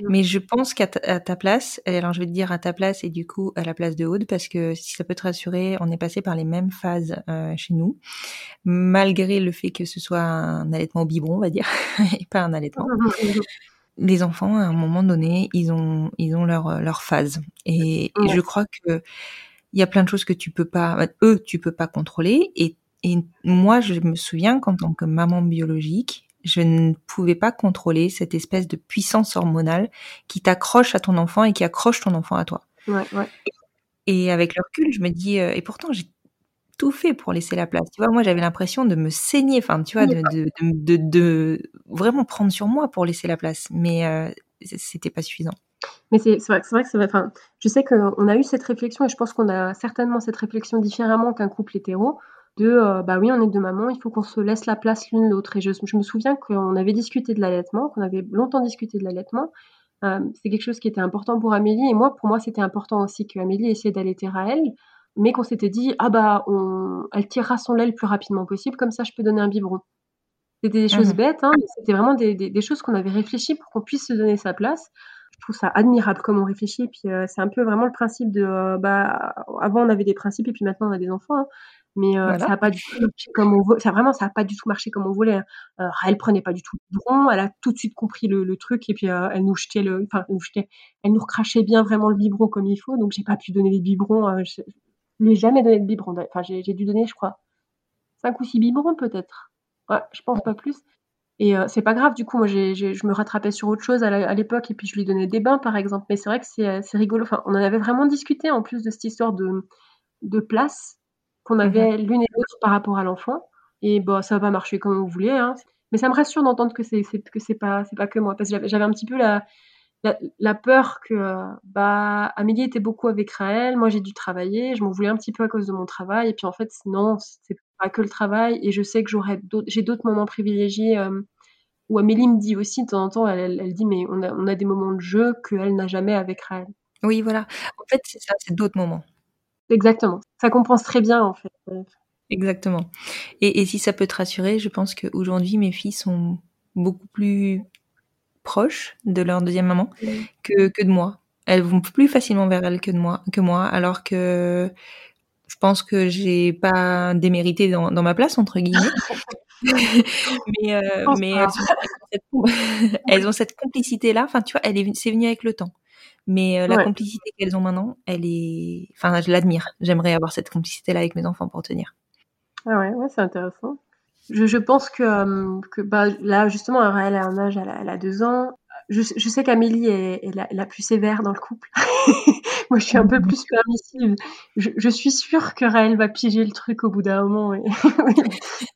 Mmh. Mais je pense qu'à ta place, alors je vais te dire à ta place et du coup à la place de Aude parce que si ça peut te rassurer, on est passé par les mêmes phases, heu, chez nous. Malgré le fait que ce soit un allaitement au biberon, on va dire et pas un allaitement. Les enfants à un moment donné, ils ont ils ont leur, heu, leur phase et je crois qu'il y a plein de choses que tu peux pas bah, eux, tu peux pas contrôler et et moi je me souviens qu'en tant que maman biologique, je ne pouvais pas contrôler cette espèce de puissance hormonale qui t'accroche à ton enfant et qui accroche ton enfant à toi. Ouais, ouais. Et avec le recul, je me dis, heu et pourtant j'ai tout fait pour laisser la place. Tu vois? Moi, j'avais l'impression de me saigner, enfin, tu vois? De de de vraiment prendre sur moi pour laisser la place, mais heu, c c'était pas suffisant. Mais c'est vrai c'est vrai que ça va enfin, je sais qu'on a eu cette réflexion et je pense qu'on a certainement cette réflexion différemment qu'un couple hétéro de, heu, bah, oui, on est 2 mamans, il faut qu'on se laisse la place l'une l'autre et je je me souviens qu'on avait discuté de l'allaitement, qu'on avait longtemps discuté de l'allaitement. Hem, c'est quelque chose qui était important pour Amélie et moi, pour moi, c'était important aussi qu'Amélie essaie d'allaiter Raël, mais qu'on s'était dit: «Ah bah, on elle tirera son lait le plus rapidement possible, comme ça je peux donner un biberon». C'était des choses Mmh bêtes, hein, mais c'était vraiment des des des choses qu'on avait réfléchi pour qu'on puisse se donner sa place. Je trouve ça admirable comme on réfléchit et puis, heu, c'est un peu vraiment le principe de, heu, bah, avant on avait des principes et puis maintenant on a des enfants, hein, mais Voilà. ça a pas du tout marché comme on ça vraiment ça a pas du tout marché comme on voulait, hein. Raël prenait pas du tout le biberon, elle a tout de suite compris le le truc et puis, elle nous jetait le enfin, elle nous jetait, elle nous recrachait bien vraiment le biberon comme il faut, donc j'ai pas pu donner les biberons, je lui ai jamais donné de biberon. Enfin, j'ai dû donner, je crois, 5 ou 6 biberons peut-être. Ouais, je pense pas plus et heu, c'est pas grave du coup, moi je me rattrapais sur autre chose à l'époque et puis je lui donnais des bains, par exemple, mais c'est vrai que c'est, heu, c'est rigolo. Enfin, on en avait vraiment discuté en plus de cette histoire de de place qu'on Mmh avait l'une et l'autre par rapport à l'enfant et bah, ça a pas marché comme on voulait, hein. Mais ça me rassure d'entendre que c'est que c'est pas c'est pas que moi parce que j'avais j'avais un petit peu la la la peur que, bah, Amélie était beaucoup avec Raël, moi j'ai dû travailler, je m'en voulais un petit peu à cause de mon travail et puis en fait non, c'est pas que le travail et je sais que j'aurais d'autres j'ai d'autres moments privilégiés, hem, où Amélie me dit aussi de temps en temps, elle elle elle dit: «Mais on a on a des moments de jeu qu'elle n'a jamais avec Raël». Oui, voilà. En fait, c'est ça, c'est d'autres moments. Exactement. Ça compense très bien en fait. Exactement et et si ça peut te rassurer, je pense qu'aujourd'hui mes filles sont beaucoup plus proches de leur 2e maman Mmh. que que de moi. Elles vont plus facilement vers elles que de moi que moi, alors que je pense que j'ai pas «démérité dans dans ma place» entre guillemets. Mais pense mais elles ont cette elles ont cette complicité-là, enfin tu vois, elle est venue c'est venu avec le temps. Mais heu, la Ouais. complicité qu'elles ont maintenant, elle est enfin je l'admire. J'aimerais avoir cette complicité-là avec mes enfants pour te dire. Ah ouais, ouais, c'est intéressant. Je je pense que, que bah, là justement Raël a un âge, elle a elle a 2 ans. je, je sais qu'Amélie est, est, la, la, plus sévère dans le couple. Moi, je suis un peu plus permissive. Je, je suis sûre que Raël va piéger le truc au bout d'un moment. Et...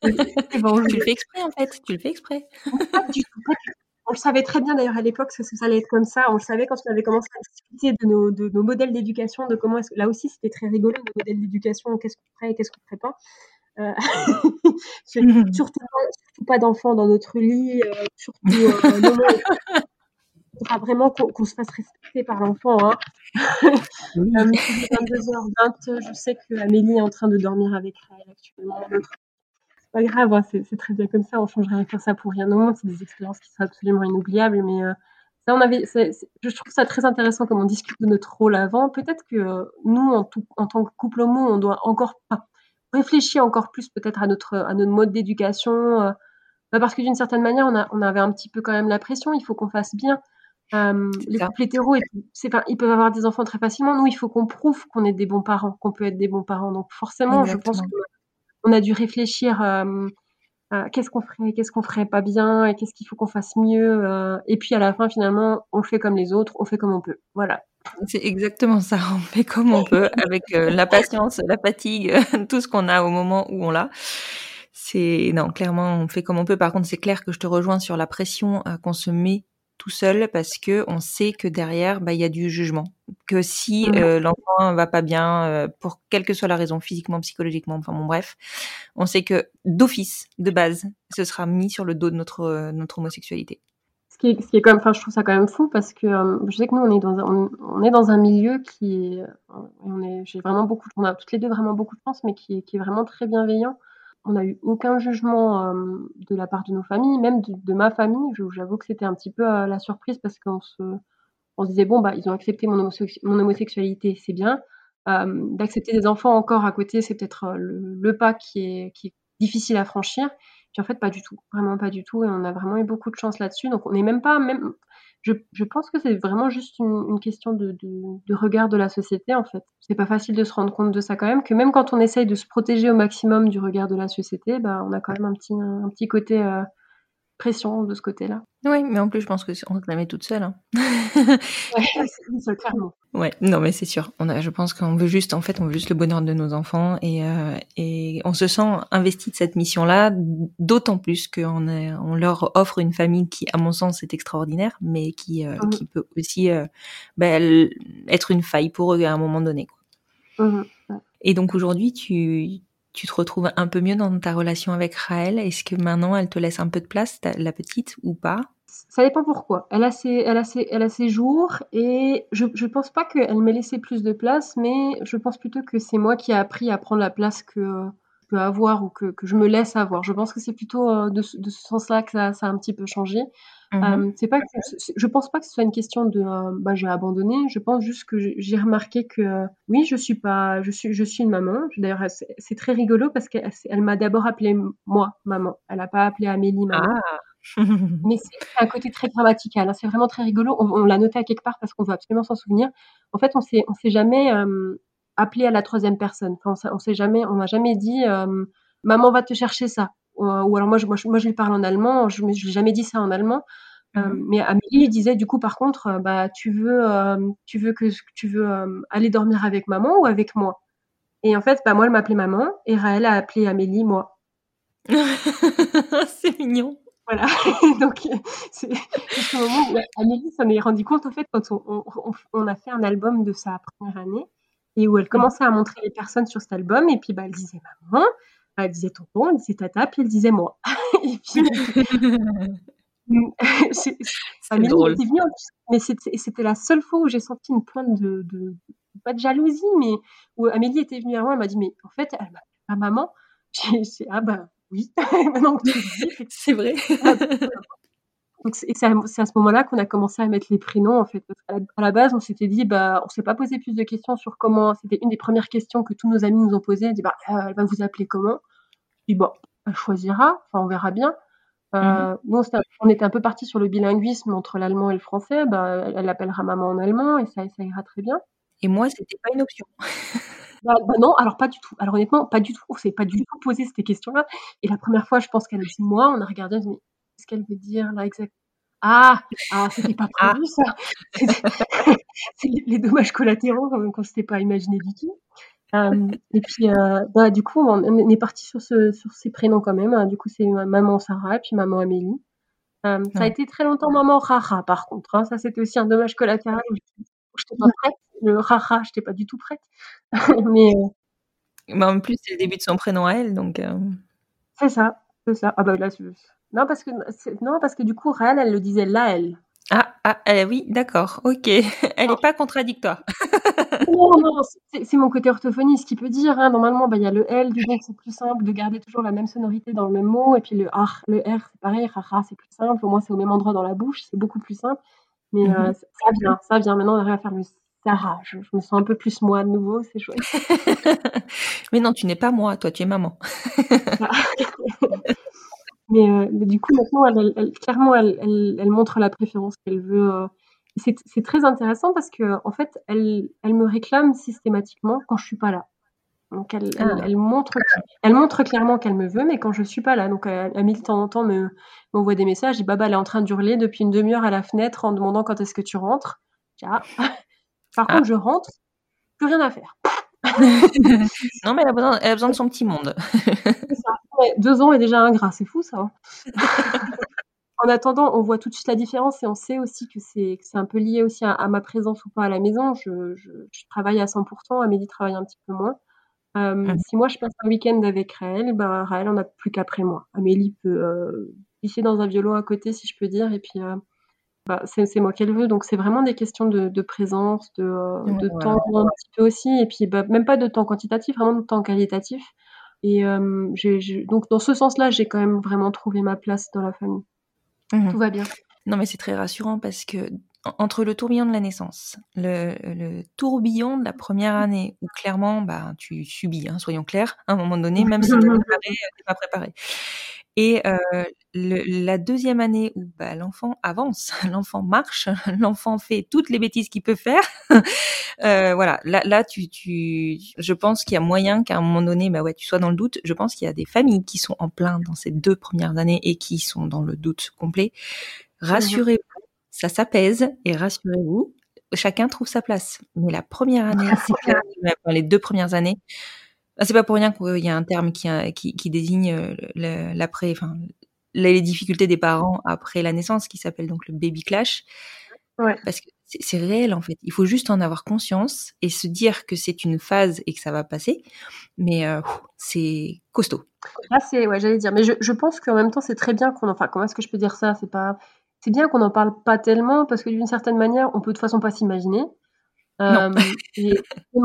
bon, tu le fais exprès, en fait. Tu le fais exprès. Pas du tout. Pas du tout. On le savait très bien d'ailleurs à l'époque que ça allait être comme ça. On le savait quand on avait commencé à discuter de nos, de nos modèles d'éducation, de comment est-ce Là aussi, c'était très rigolo, nos modèles d'éducation, qu'est-ce qu'on ferait et qu'est-ce qu'on ne ferait pas. Euh, surtout, surtout, pas d'enfants dans notre lit, euh, surtout euh, non, non, il faudra vraiment qu'on qu se fasse respecter par l'enfant. Hein. Oui. 22h20, je sais que Amélie est en train de dormir avec Raël actuellement. C'est pas grave, hein, c'est très bien comme ça, on changerait rien faire ça pour rien au monde. C'est des expériences qui sont absolument inoubliables, mais euh, ça, on avait, c est, c est, je trouve ça très intéressant comme on discute de notre rôle avant. Peut-être que euh, nous, en, tout, en, tant que couple homo, on doit encore pas réfléchir encore plus peut-être à notre, à notre mode d'éducation. Euh, bah parce que d'une certaine manière, on, a, on avait un petit peu quand même la pression. Il faut qu'on fasse bien. Euh, les couples hétéros, pas, ils peuvent avoir des enfants très facilement. Nous, il faut qu'on prouve qu'on est des bons parents, qu'on peut être des bons parents. Donc forcément, Exactement. je pense qu'on a dû réfléchir euh, euh, qu'est-ce qu'on ferait, qu'est-ce qu'on ferait pas bien, et qu'est-ce qu'il faut qu'on fasse mieux. Et puis à la fin, finalement, on fait comme les autres, on fait comme on peut. Voilà. C'est exactement ça. On fait comme on peut, avec euh, la patience, la fatigue, tout ce qu'on a au moment où on l'a. C'est non, clairement, on fait comme on peut. Par contre, c'est clair que je te rejoins sur la pression qu'on se met tout seul parce que on sait que derrière bah il y a du jugement que si mmh. euh, l'enfant va pas bien euh, pour quelle que soit la raison physiquement psychologiquement enfin bon bref on sait que d'office de base ce sera mis sur le dos de notre euh, notre homosexualité ce qui est quand même enfin je trouve ça quand même fou parce que euh, je sais que nous on est dans un, on, est dans un milieu qui est on est j'ai vraiment beaucoup on a toutes les deux vraiment beaucoup de chance mais qui est, vraiment très bienveillant on n'a eu aucun jugement euh, de la part de nos familles, même de, ma famille. J'avoue que c'était un petit peu euh, la surprise parce qu'on se, on se disait bon bah ils ont accepté mon, homosex mon homosexualité, c'est bien. Euh, D'accepter des enfants encore à côté, c'est peut-être euh, le, pas qui est difficile à franchir. Puis en fait pas du tout, vraiment pas du tout. Et on a vraiment eu beaucoup de chance là-dessus. Donc on n'est même pas même je, pense que c'est vraiment juste une, question de, regard de la société, en fait. C'est pas facile de se rendre compte de ça quand même, que même quand on essaye de se protéger au maximum du regard de la société, bah, on a quand même un petit, un, un petit côté euh, pression de ce côté-là. Oui, mais en plus, je pense que on se la met toute seule. Hein. ouais, c'est clairement. Ouais, non, mais c'est sûr. On a, je pense qu'on veut juste, en fait, on veut juste le bonheur de nos enfants et, euh, et on se sent investi de cette mission-là, d'autant plus qu'on on leur offre une famille qui, à mon sens, est extraordinaire, mais qui, euh, mmh. qui peut aussi euh, bah, être une faille pour eux à un moment donné. Quoi. Mmh. Et donc aujourd'hui, tu, tu te retrouves un peu mieux dans ta relation avec Raël? Est-ce que maintenant elle te laisse un peu de place, la petite, ou pas? Ça dépend pourquoi. Elle a ses, elle a ses, elle a ses jours et je, je pense pas qu'elle m'ait laissé plus de place, mais je pense plutôt que c'est moi qui ai appris à prendre la place que peux avoir ou que, que je me laisse avoir. Je pense que c'est plutôt euh, de, ce sens-là que ça, a un petit peu changé. Mmh. Euh, c'est pas que, je pense pas que ce soit une question de euh, bah, j'ai abandonné. Je pense juste que j'ai remarqué que euh, oui, je suis pas, je suis, je suis une maman. D'ailleurs, c'est très rigolo parce qu'elle elle, m'a d'abord appelé moi maman. Elle a pas appelé Amélie maman. Ah. Mais c'est un côté très grammatical. Hein. C'est vraiment très rigolo. On, on l'a noté à quelque part parce qu'on veut absolument s'en souvenir. En fait, on s'est, on s'est jamais appelé à la troisième personne. Enfin, on s'est jamais, on n'a jamais dit maman va te chercher ça ou alors moi je, moi, je, moi, je lui parle en allemand, je n'ai jamais dit ça en allemand. Euh, mmh. mais Amélie disait du coup par contre, euh, bah tu veux, euh, tu veux que tu veux euh, aller dormir avec maman ou avec moi? Et en fait, bah moi elle m'appelait maman et Raël a appelé Amélie moi. c'est mignon. Voilà. Donc c'est ce moment où Amélie s'en est rendu compte en fait quand on, on, on, a fait un album de sa première année et où elle commençait à montrer les personnes sur cet album et puis bah elle disait maman elle disait tonton, elle disait tata, puis elle disait moi. et puis, c'est drôle. Était venue, mais c'était la seule fois où j'ai senti une pointe de, de, pas de jalousie, mais où Amélie était venue à moi, elle m'a dit, mais en fait, elle ma maman. J'ai ah bah oui, maintenant que tu le dis. C'est vrai. Donc c'est à, à, ce moment-là qu'on a commencé à mettre les prénoms en fait. Parce qu'à la, à la base, on s'était dit, bah, on s'est pas posé plus de questions sur comment. C'était une des premières questions que tous nos amis nous ont posées. Elle dit, bah, euh, elle va vous appeler comment? Puis bon, elle choisira. Enfin, on verra bien. Euh, mmh. Nous, on, on, était un peu parti sur le bilinguisme entre l'allemand et le français. Bah, elle appellera maman en allemand et ça, ça ira très bien. Et moi, c'était pas une option. Bah, bah, non, alors pas du tout. Alors honnêtement, pas du tout. On s'est pas du tout posé ces questions-là. Et la première fois, je pense qu'elle a dit moi, on a regardé, on a dit, qu'est-ce qu'elle veut dire là exactement Ah, ah c'était pas prévu ça. c'est les dommages collatéraux qu'on ne s'était pas imaginé du tout. Euh, et puis, euh, bah, du coup, on est parti sur, ce, sur ces prénoms quand même. Hein. Du coup, c'est maman Sarah et puis maman Amélie. Euh, ça a été très longtemps maman Rara, par contre. Hein. Ça, c'était aussi un dommage collatéral. Je n'étais pas prête. Le Rara, je n'étais pas du tout prête. Mais, Mais en plus, c'est le début de son prénom à elle, donc. C'est ça, c'est ça. Ah bah là, non parce que non parce que du coup, Raël, elle le disait là, elle. Ah, ah eh oui, d'accord, ok. Elle n'est pas contradictoire. non, non, c'est mon côté orthophoniste qui peut dire. Hein. Normalement, bah, il y a le L, du coup, c'est plus simple de garder toujours la même sonorité dans le même mot. Et puis le R, le R c'est pareil, rara, c'est plus simple. Au moins, c'est au même endroit dans la bouche, c'est beaucoup plus simple. Mais euh, mhm. ça vient, ça vient. Maintenant, on arrive à faire le Sarah. Je, me sens un peu plus moi de nouveau, c'est chouette. Mais non, tu n'es pas moi, toi, tu es maman. Euh, mais, du coup, maintenant, elle, clairement, elle, elle, montre la préférence qu'elle veut. Euh. C'est très intéressant parce que en fait, elle, elle me réclame systématiquement quand je suis pas là. Donc elle, elle, ah. montre, elle montre clairement qu'elle me veut, mais quand je suis pas là. Donc elle, elle de temps en temps m'envoie des messages. Et Baba, elle est en train d'hurler depuis une demi-heure à la fenêtre en demandant quand est-ce que tu rentres. Ah. Par contre, ah. je rentre, plus rien à faire. non, mais elle a, besoin, elle a, besoin, de son petit monde. deux ans est déjà ingrat, c'est fou ça. Hein. en attendant, on voit tout de suite la différence et on sait aussi que c'est un peu lié aussi à, ma présence ou pas à la maison. Je, travaille à 100%, Amélie travaille un petit peu moins. Euh, mmh. Si moi je passe un week-end avec Raël, bah, Raël on a plus qu'après moi. Amélie peut euh, dans un violon à côté si je peux dire et puis euh, bah, c'est moi qu'elle veut. Donc c'est vraiment des questions de, présence, de, euh, temps un petit peu aussi et puis bah, même pas de temps quantitatif, vraiment de temps qualitatif. Et donc dans ce sens-là, j'ai quand même vraiment trouvé ma place dans la famille. Mmh Tout va bien. Non, mais c'est très rassurant parce que entre le tourbillon de la naissance, le, tourbillon de la première année, où clairement, bah, tu subis, hein, soyons clairs, à un moment donné, même si tu n'es pas préparé, et euh, la deuxième année où bah, l'enfant avance, l'enfant marche, l'enfant fait toutes les bêtises qu'il peut faire. euh, voilà, là, là, tu, tu, je pense qu'il y a moyen qu'à un moment donné, bah ouais, tu sois dans le doute. Je pense qu'il y a des familles qui sont en plein dans ces deux premières années et qui sont dans le doute complet. Rassurez-vous, ça s'apaise et rassurez-vous, chacun trouve sa place. Mais la première année, c'est clair, les deux premières années, ah, c'est pas pour rien qu'il y a un terme qui, qui, désigne euh, l'après, enfin, les difficultés des parents après la naissance, qui s'appelle donc le baby clash. Parce que c'est réel en fait. Il faut juste en avoir conscience et se dire que c'est une phase et que ça va passer. Mais euh, c'est costaud. Ah, c'est, ouais, j'allais dire. Mais je, je pense qu'en même temps, c'est très bien qu'on. Enfin, comment est-ce que je peux dire ça? C'est pas. C'est bien qu'on n'en parle pas tellement parce que d'une certaine manière, on peut de toute façon pas s'imaginer. Euh, et je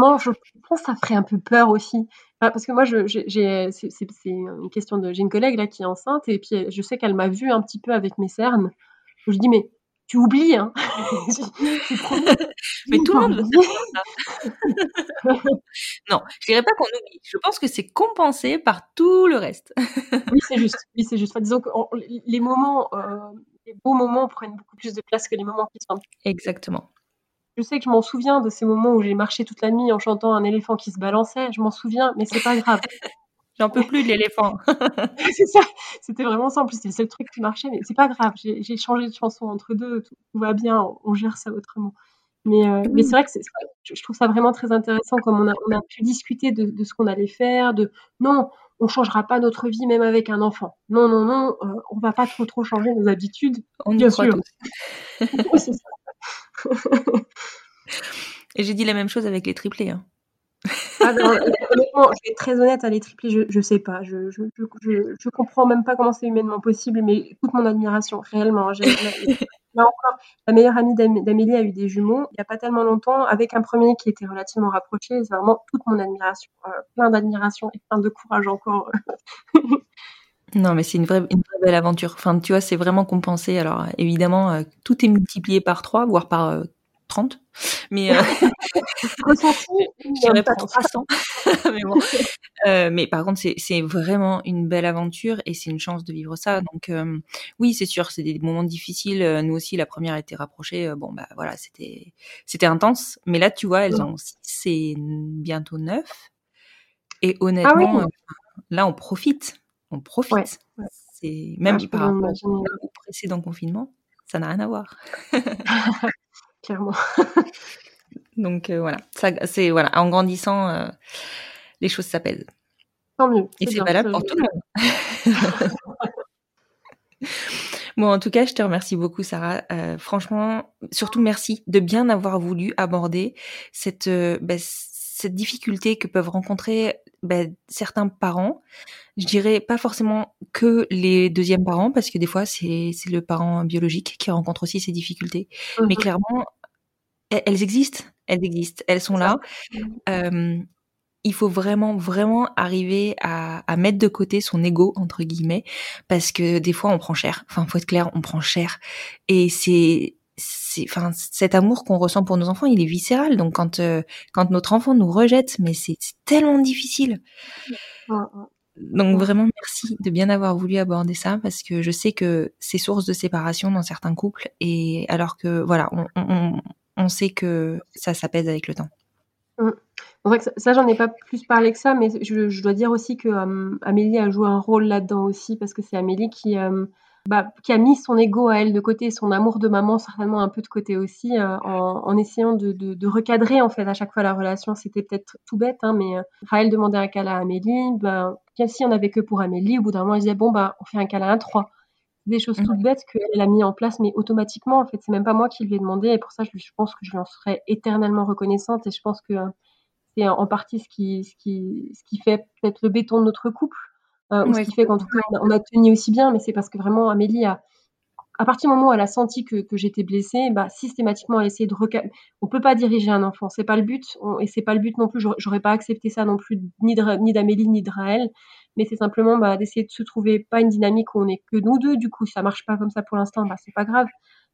pense que ça ferait un peu peur aussi. parce que moi, c'est une question de, j'ai une collègue là qui est enceinte et puis je sais qu'elle m'a vue un petit peu avec mes cernes. Je dis mais tu oublies, hein Mais tout le monde non, je dirais pas qu'on oublie. Je pense que c'est compensé par tout le reste. oui, c'est juste. Oui, c'est juste. disons que les moments, euh, les beaux moments prennent beaucoup plus de place que les moments qui sont. Exactement. Je sais que je m'en souviens de ces moments où j'ai marché toute la nuit en chantant un éléphant qui se balançait. Je m'en souviens, mais c'est pas grave. J'en peux plus de l'éléphant. c'est ça. C'était vraiment ça. En plus, c'était le seul truc qui marchait, mais c'est pas grave. J'ai changé de chanson entre deux. Tout, va bien. On, gère ça autrement. Mais, euh, mais c'est vrai que je trouve ça vraiment très intéressant comme on a, on a pu discuter de, de ce qu'on allait faire, de non, on changera pas notre vie même avec un enfant. Non, non, non, euh, on va pas trop trop changer nos habitudes. On bien sûr. c'est ça. Et j'ai dit la même chose avec les triplés. Hein. Ah ben, honnêtement, je vais être très honnête, à les triplés, je, je sais pas. Je, je, je, comprends même pas comment c'est humainement possible, mais toute mon admiration, réellement. Là encore, la meilleure amie d'Amélie a eu des jumeaux il n'y a pas tellement longtemps, avec un premier qui était relativement rapproché. C'est vraiment toute mon admiration. Euh, plein d'admiration et plein de courage encore. Non, mais c'est une vraie, une vraie belle aventure. Enfin, tu vois, c'est vraiment compensé. Alors, évidemment, euh, tout est multiplié par 3, voire par 30. Euh, mais euh, je dirais pas 300. mais, bon. euh, mais par contre, c'est vraiment une belle aventure et c'est une chance de vivre ça. Donc, euh, oui, c'est sûr, c'est des moments difficiles. Nous aussi, la première a été rapprochée. Bon, bah voilà, c'était c'était intense. Mais là, tu vois, elles ont 6 et bientôt 9. Et ah honnêtement, là, on profite on profite. C'est même par rapport au précédent confinement, Ça n'a rien à voir. Clairement. Donc euh, voilà, ça, c'est voilà, en grandissant, euh, les choses s'apaisent. Tant mieux. Et c'est valable pour tout le monde. Bon, en tout cas, je te remercie beaucoup, Sarah. Euh, franchement, surtout merci de bien avoir voulu aborder cette, euh, bah, cette difficulté que peuvent rencontrer bah, certains parents. Je dirais pas forcément que les deuxièmes parents, parce que des fois, c'est le parent biologique qui rencontre aussi ces difficultés. Mais Mhm. clairement, elles, elles existent. Elles existent. Elles sont là. Euh, il faut vraiment, vraiment arriver à, à mettre de côté son ego entre guillemets, parce que des fois on prend cher. Enfin, faut être clair, on prend cher. Et c'est, c'est, enfin, cet amour qu'on ressent pour nos enfants, il est viscéral. Donc quand, euh, quand notre enfant nous rejette, mais c'est tellement difficile. Donc vraiment merci de bien avoir voulu aborder ça parce que je sais que c'est source de séparation dans certains couples et alors que voilà on, on, on sait que ça s'apaise avec le temps. C'est vrai que ça, ça, j'en ai pas plus parlé que ça, mais je, je dois dire aussi que euh, Amélie a joué un rôle là-dedans aussi, parce que c'est Amélie qui, euh, bah, qui a mis son ego à elle de côté, son amour de maman certainement un peu de côté aussi, euh, en, en, essayant de, de, de, recadrer en fait à chaque fois la relation. C'était peut-être tout bête, hein, mais Raël demandait un câlin à Amélie, bien si on avait que pour Amélie, au bout d'un moment, elle disait bon bah on fait un câlin à trois. Des choses toutes bêtes qu'elle a mis en place, mais automatiquement en fait, c'est même pas moi qui lui ai demandé, et pour ça je, je pense que je lui en serais éternellement reconnaissante, et je pense que c'est en partie ce qui, ce qui, ce qui fait peut-être le béton de notre couple, euh, ouais, ce qui fait qu'en tout cas on a, tenu aussi bien, mais c'est parce que vraiment Amélie a, à partir du moment où elle a senti que, que j'étais blessée, bah, systématiquement elle a essayé de recalmer. On peut pas diriger un enfant, c'est pas le but, on, et c'est pas le but non plus. J'aurais pas accepté ça non plus ni de, ni d'Amélie ni de Raël, mais c'est simplement bah, d'essayer de se trouver pas une dynamique où on est que nous deux. Du coup, ça marche pas comme ça pour l'instant, bah c'est pas grave.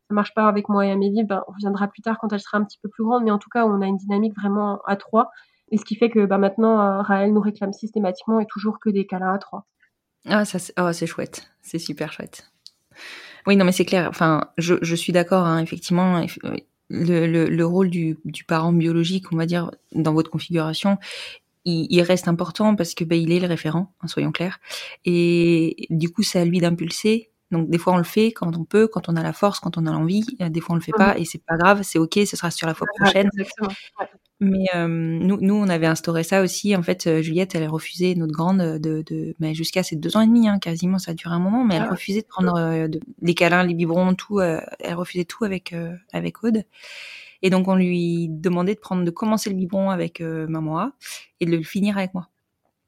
Ça marche pas avec moi et Amélie, bah, on reviendra plus tard quand elle sera un petit peu plus grande, mais en tout cas on a une dynamique vraiment à trois. Et ce qui fait que bah, maintenant, euh, Raël nous réclame systématiquement et toujours que des câlins à trois. Ah, ça, c'est, oh, c'est chouette. C'est super chouette. Oui, non, mais c'est clair. Enfin, je, je suis d'accord, hein, effectivement. Le, le, le rôle du, du, parent biologique, on va dire, dans votre configuration, il, il reste important parce que ben, il est le référent, hein, soyons clairs. Et du coup, c'est à lui d'impulser. Donc, des fois, on le fait quand on peut, quand on a la force, quand on a l'envie. Des fois, on le fait pas et c'est pas grave, c'est ok, ce sera sur la fois prochaine. Ouais, ouais. Mais euh, nous, nous, on avait instauré ça aussi. En fait, euh, Juliette, elle a refusé notre grande de, de mais jusqu'à ses deux ans et demi, hein, quasiment, ça a duré un moment. Mais elle refusait de prendre euh, de, les câlins, les biberons, tout. euh, elle refusait tout avec avec Aude. Et donc, on lui demandait de prendre, de commencer le biberon avec maman A et de le finir avec moi.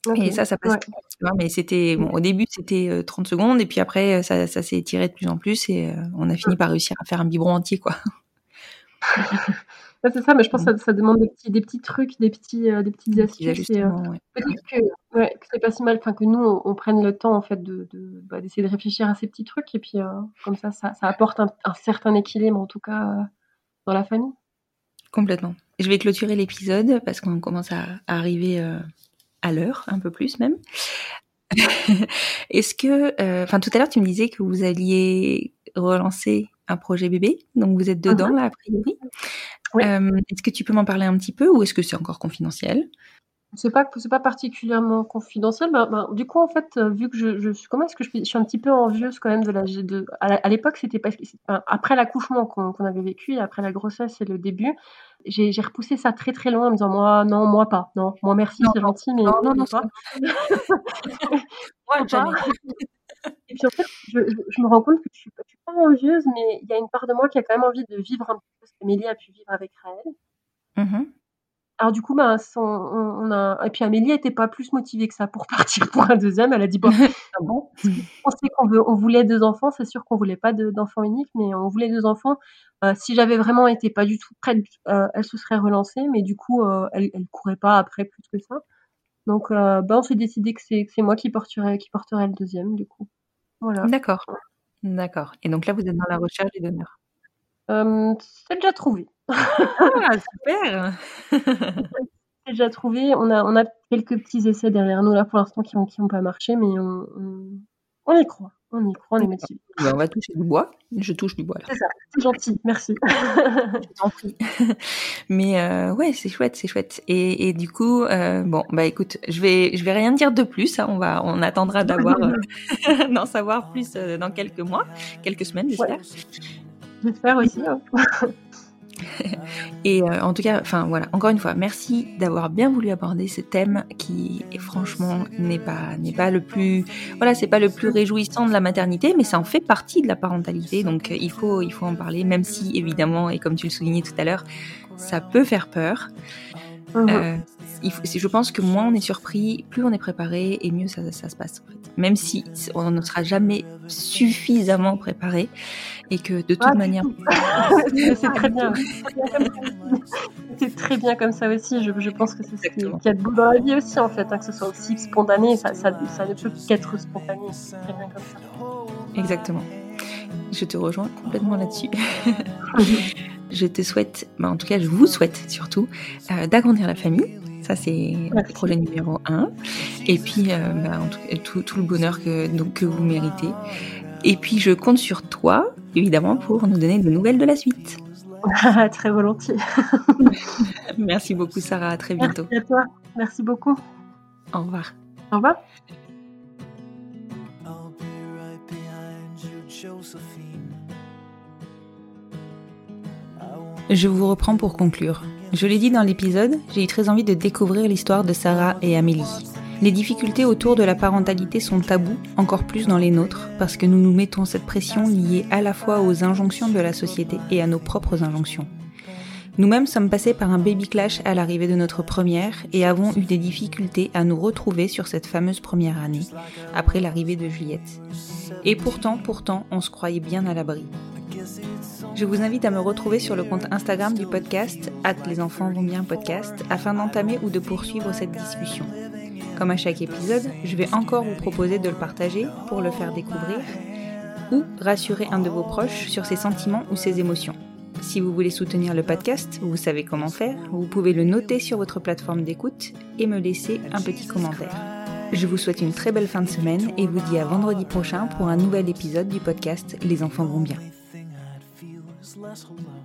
Okay. Et ça, ça passe. Ouais. Mais c'était bon. Au début, c'était 30 secondes, et puis après, ça, ça s'est tiré de plus en plus, et on a fini par réussir à faire un biberon entier, quoi. C'est ça, mais je pense que ça, ça demande des petits, des petits trucs, des, petits, euh, des petites astuces. Euh, ouais. Peut-être que, ouais, que c'est pas si mal que nous, on, on, prenne le temps en fait, de, de, bah, d'essayer de réfléchir à ces petits trucs. Et puis, euh, comme ça, ça, ça apporte un, un, certain équilibre, en tout cas, euh, dans la famille. Complètement. Je vais clôturer l'épisode parce qu'on commence à, à arriver euh, à l'heure, un peu plus même. Est-ce que, euh, enfin, tout à l'heure, tu me disais que vous alliez relancer un projet bébé, donc vous êtes dedans Mhm. là a priori. Oui. Euh, est-ce que tu peux m'en parler un petit peu ou est-ce que c'est encore confidentiel? C'est pas, c'est pas particulièrement confidentiel. Ben, du coup, en fait, euh, vu que je, je suis, comment est-ce que je, je suis un petit peu envieuse quand même de la, de, à l'époque, c'était pas, enfin, après l'accouchement qu'on, avait vécu, et après la grossesse et le début, j'ai, repoussé ça très très loin en me disant moi, non, moi pas, non, moi merci, c'est gentil, mais non, non, non, pas. Moi, jamais. Et puis en fait, je, je, je me rends compte que je suis, pas- je suis pas envieuse, mais il y a une part de moi qui a quand même envie de vivre un peu ce qu'Amélie a pu vivre avec Raël. Mhm. Alors du coup, ben, son- on, on a... et puis Amélie était pas plus motivée que ça pour partir pour un deuxième. Elle a dit bon, Ah bon on sait qu'on veut, on voulait deux enfants. C'est sûr qu'on voulait pas de- d'enfants uniques, mais on voulait deux enfants. Euh, si j'avais vraiment été pas du tout prête, euh, elle se serait relancée, mais du coup, euh, elle, elle courait pas après plus que ça. Donc, ben, on s'est décidé que c'est moi qui porterais, qui porterais le deuxième, du coup. Voilà. D'accord. D'accord. Et donc là, vous êtes dans la recherche du donneur. Euh, c'est déjà trouvé. Ah, super C'est déjà trouvé. On a, on a quelques petits essais derrière nous là pour l'instant qui n'ont qui ont pas marché, mais on, on, on y croit. On y croit, on est motivé. Ben, On va toucher du bois. Je touche du bois là. C'est ça, c'est gentil, merci. Je t'en prie. Mais euh, ouais, c'est chouette, c'est chouette. Et, et du coup, euh, bon, bah écoute, je vais, je vais rien dire de plus. Hein, on va, on attendra d'avoir, euh, d'en savoir plus euh, dans quelques mois, quelques semaines, j'espère. J'espère aussi. Hein. Et euh, en tout cas, enfin voilà, encore une fois, merci d'avoir bien voulu aborder ce thème qui, franchement, n'est pas n'est pas le plus, voilà, c'est pas le plus réjouissant de la maternité, mais ça en fait partie de la parentalité, donc euh, il faut il faut en parler, même si évidemment, et comme tu le soulignais tout à l'heure, ça peut faire peur. Mhm. Euh, je pense que moins on est surpris, plus on est préparé et mieux ça, ça se passe. En fait. Même si on ne sera jamais suffisamment préparé et que de toute Ah, manière, c'est très bien. C'est très bien comme ça aussi. Je, je pense que c'est ce qu'il y a de beau dans la vie aussi, en fait, hein, que ce soit aussi spontané. Ça, ça, ça ne peut qu'être spontané. C'est très bien comme ça. Exactement. Je te rejoins complètement là-dessus. je te souhaite, bah, en tout cas, je vous souhaite surtout euh, d'agrandir la famille. Ça, c'est le projet numéro un. Et puis, euh, bah, en tout, cas, tout, tout le bonheur que, donc, que vous méritez. Et puis, je compte sur toi, évidemment, pour nous donner de nouvelles de la suite. très volontiers. Merci beaucoup, Sarah. À très bientôt. Merci à toi. Merci beaucoup. Au revoir. Au revoir. Je vous reprends pour conclure. Je l'ai dit dans l'épisode, j'ai eu très envie de découvrir l'histoire de Sarah et Amélie. Les difficultés autour de la parentalité sont tabous, encore plus dans les nôtres, parce que nous nous mettons cette pression liée à la fois aux injonctions de la société et à nos propres injonctions. Nous-mêmes sommes passés par un baby clash à l'arrivée de notre première et avons eu des difficultés à nous retrouver sur cette fameuse première année, après l'arrivée de Juliette. Et pourtant, pourtant, on se croyait bien à l'abri. Je vous invite à me retrouver sur le compte Instagram du podcast, at les enfants vont bien podcast, afin d'entamer ou de poursuivre cette discussion. Comme à chaque épisode, je vais encore vous proposer de le partager pour le faire découvrir ou rassurer un de vos proches sur ses sentiments ou ses émotions. Si vous voulez soutenir le podcast, vous savez comment faire, vous pouvez le noter sur votre plateforme d'écoute et me laisser un petit commentaire. Je vous souhaite une très belle fin de semaine et vous dis à vendredi prochain pour un nouvel épisode du podcast Les enfants vont bien. less alone.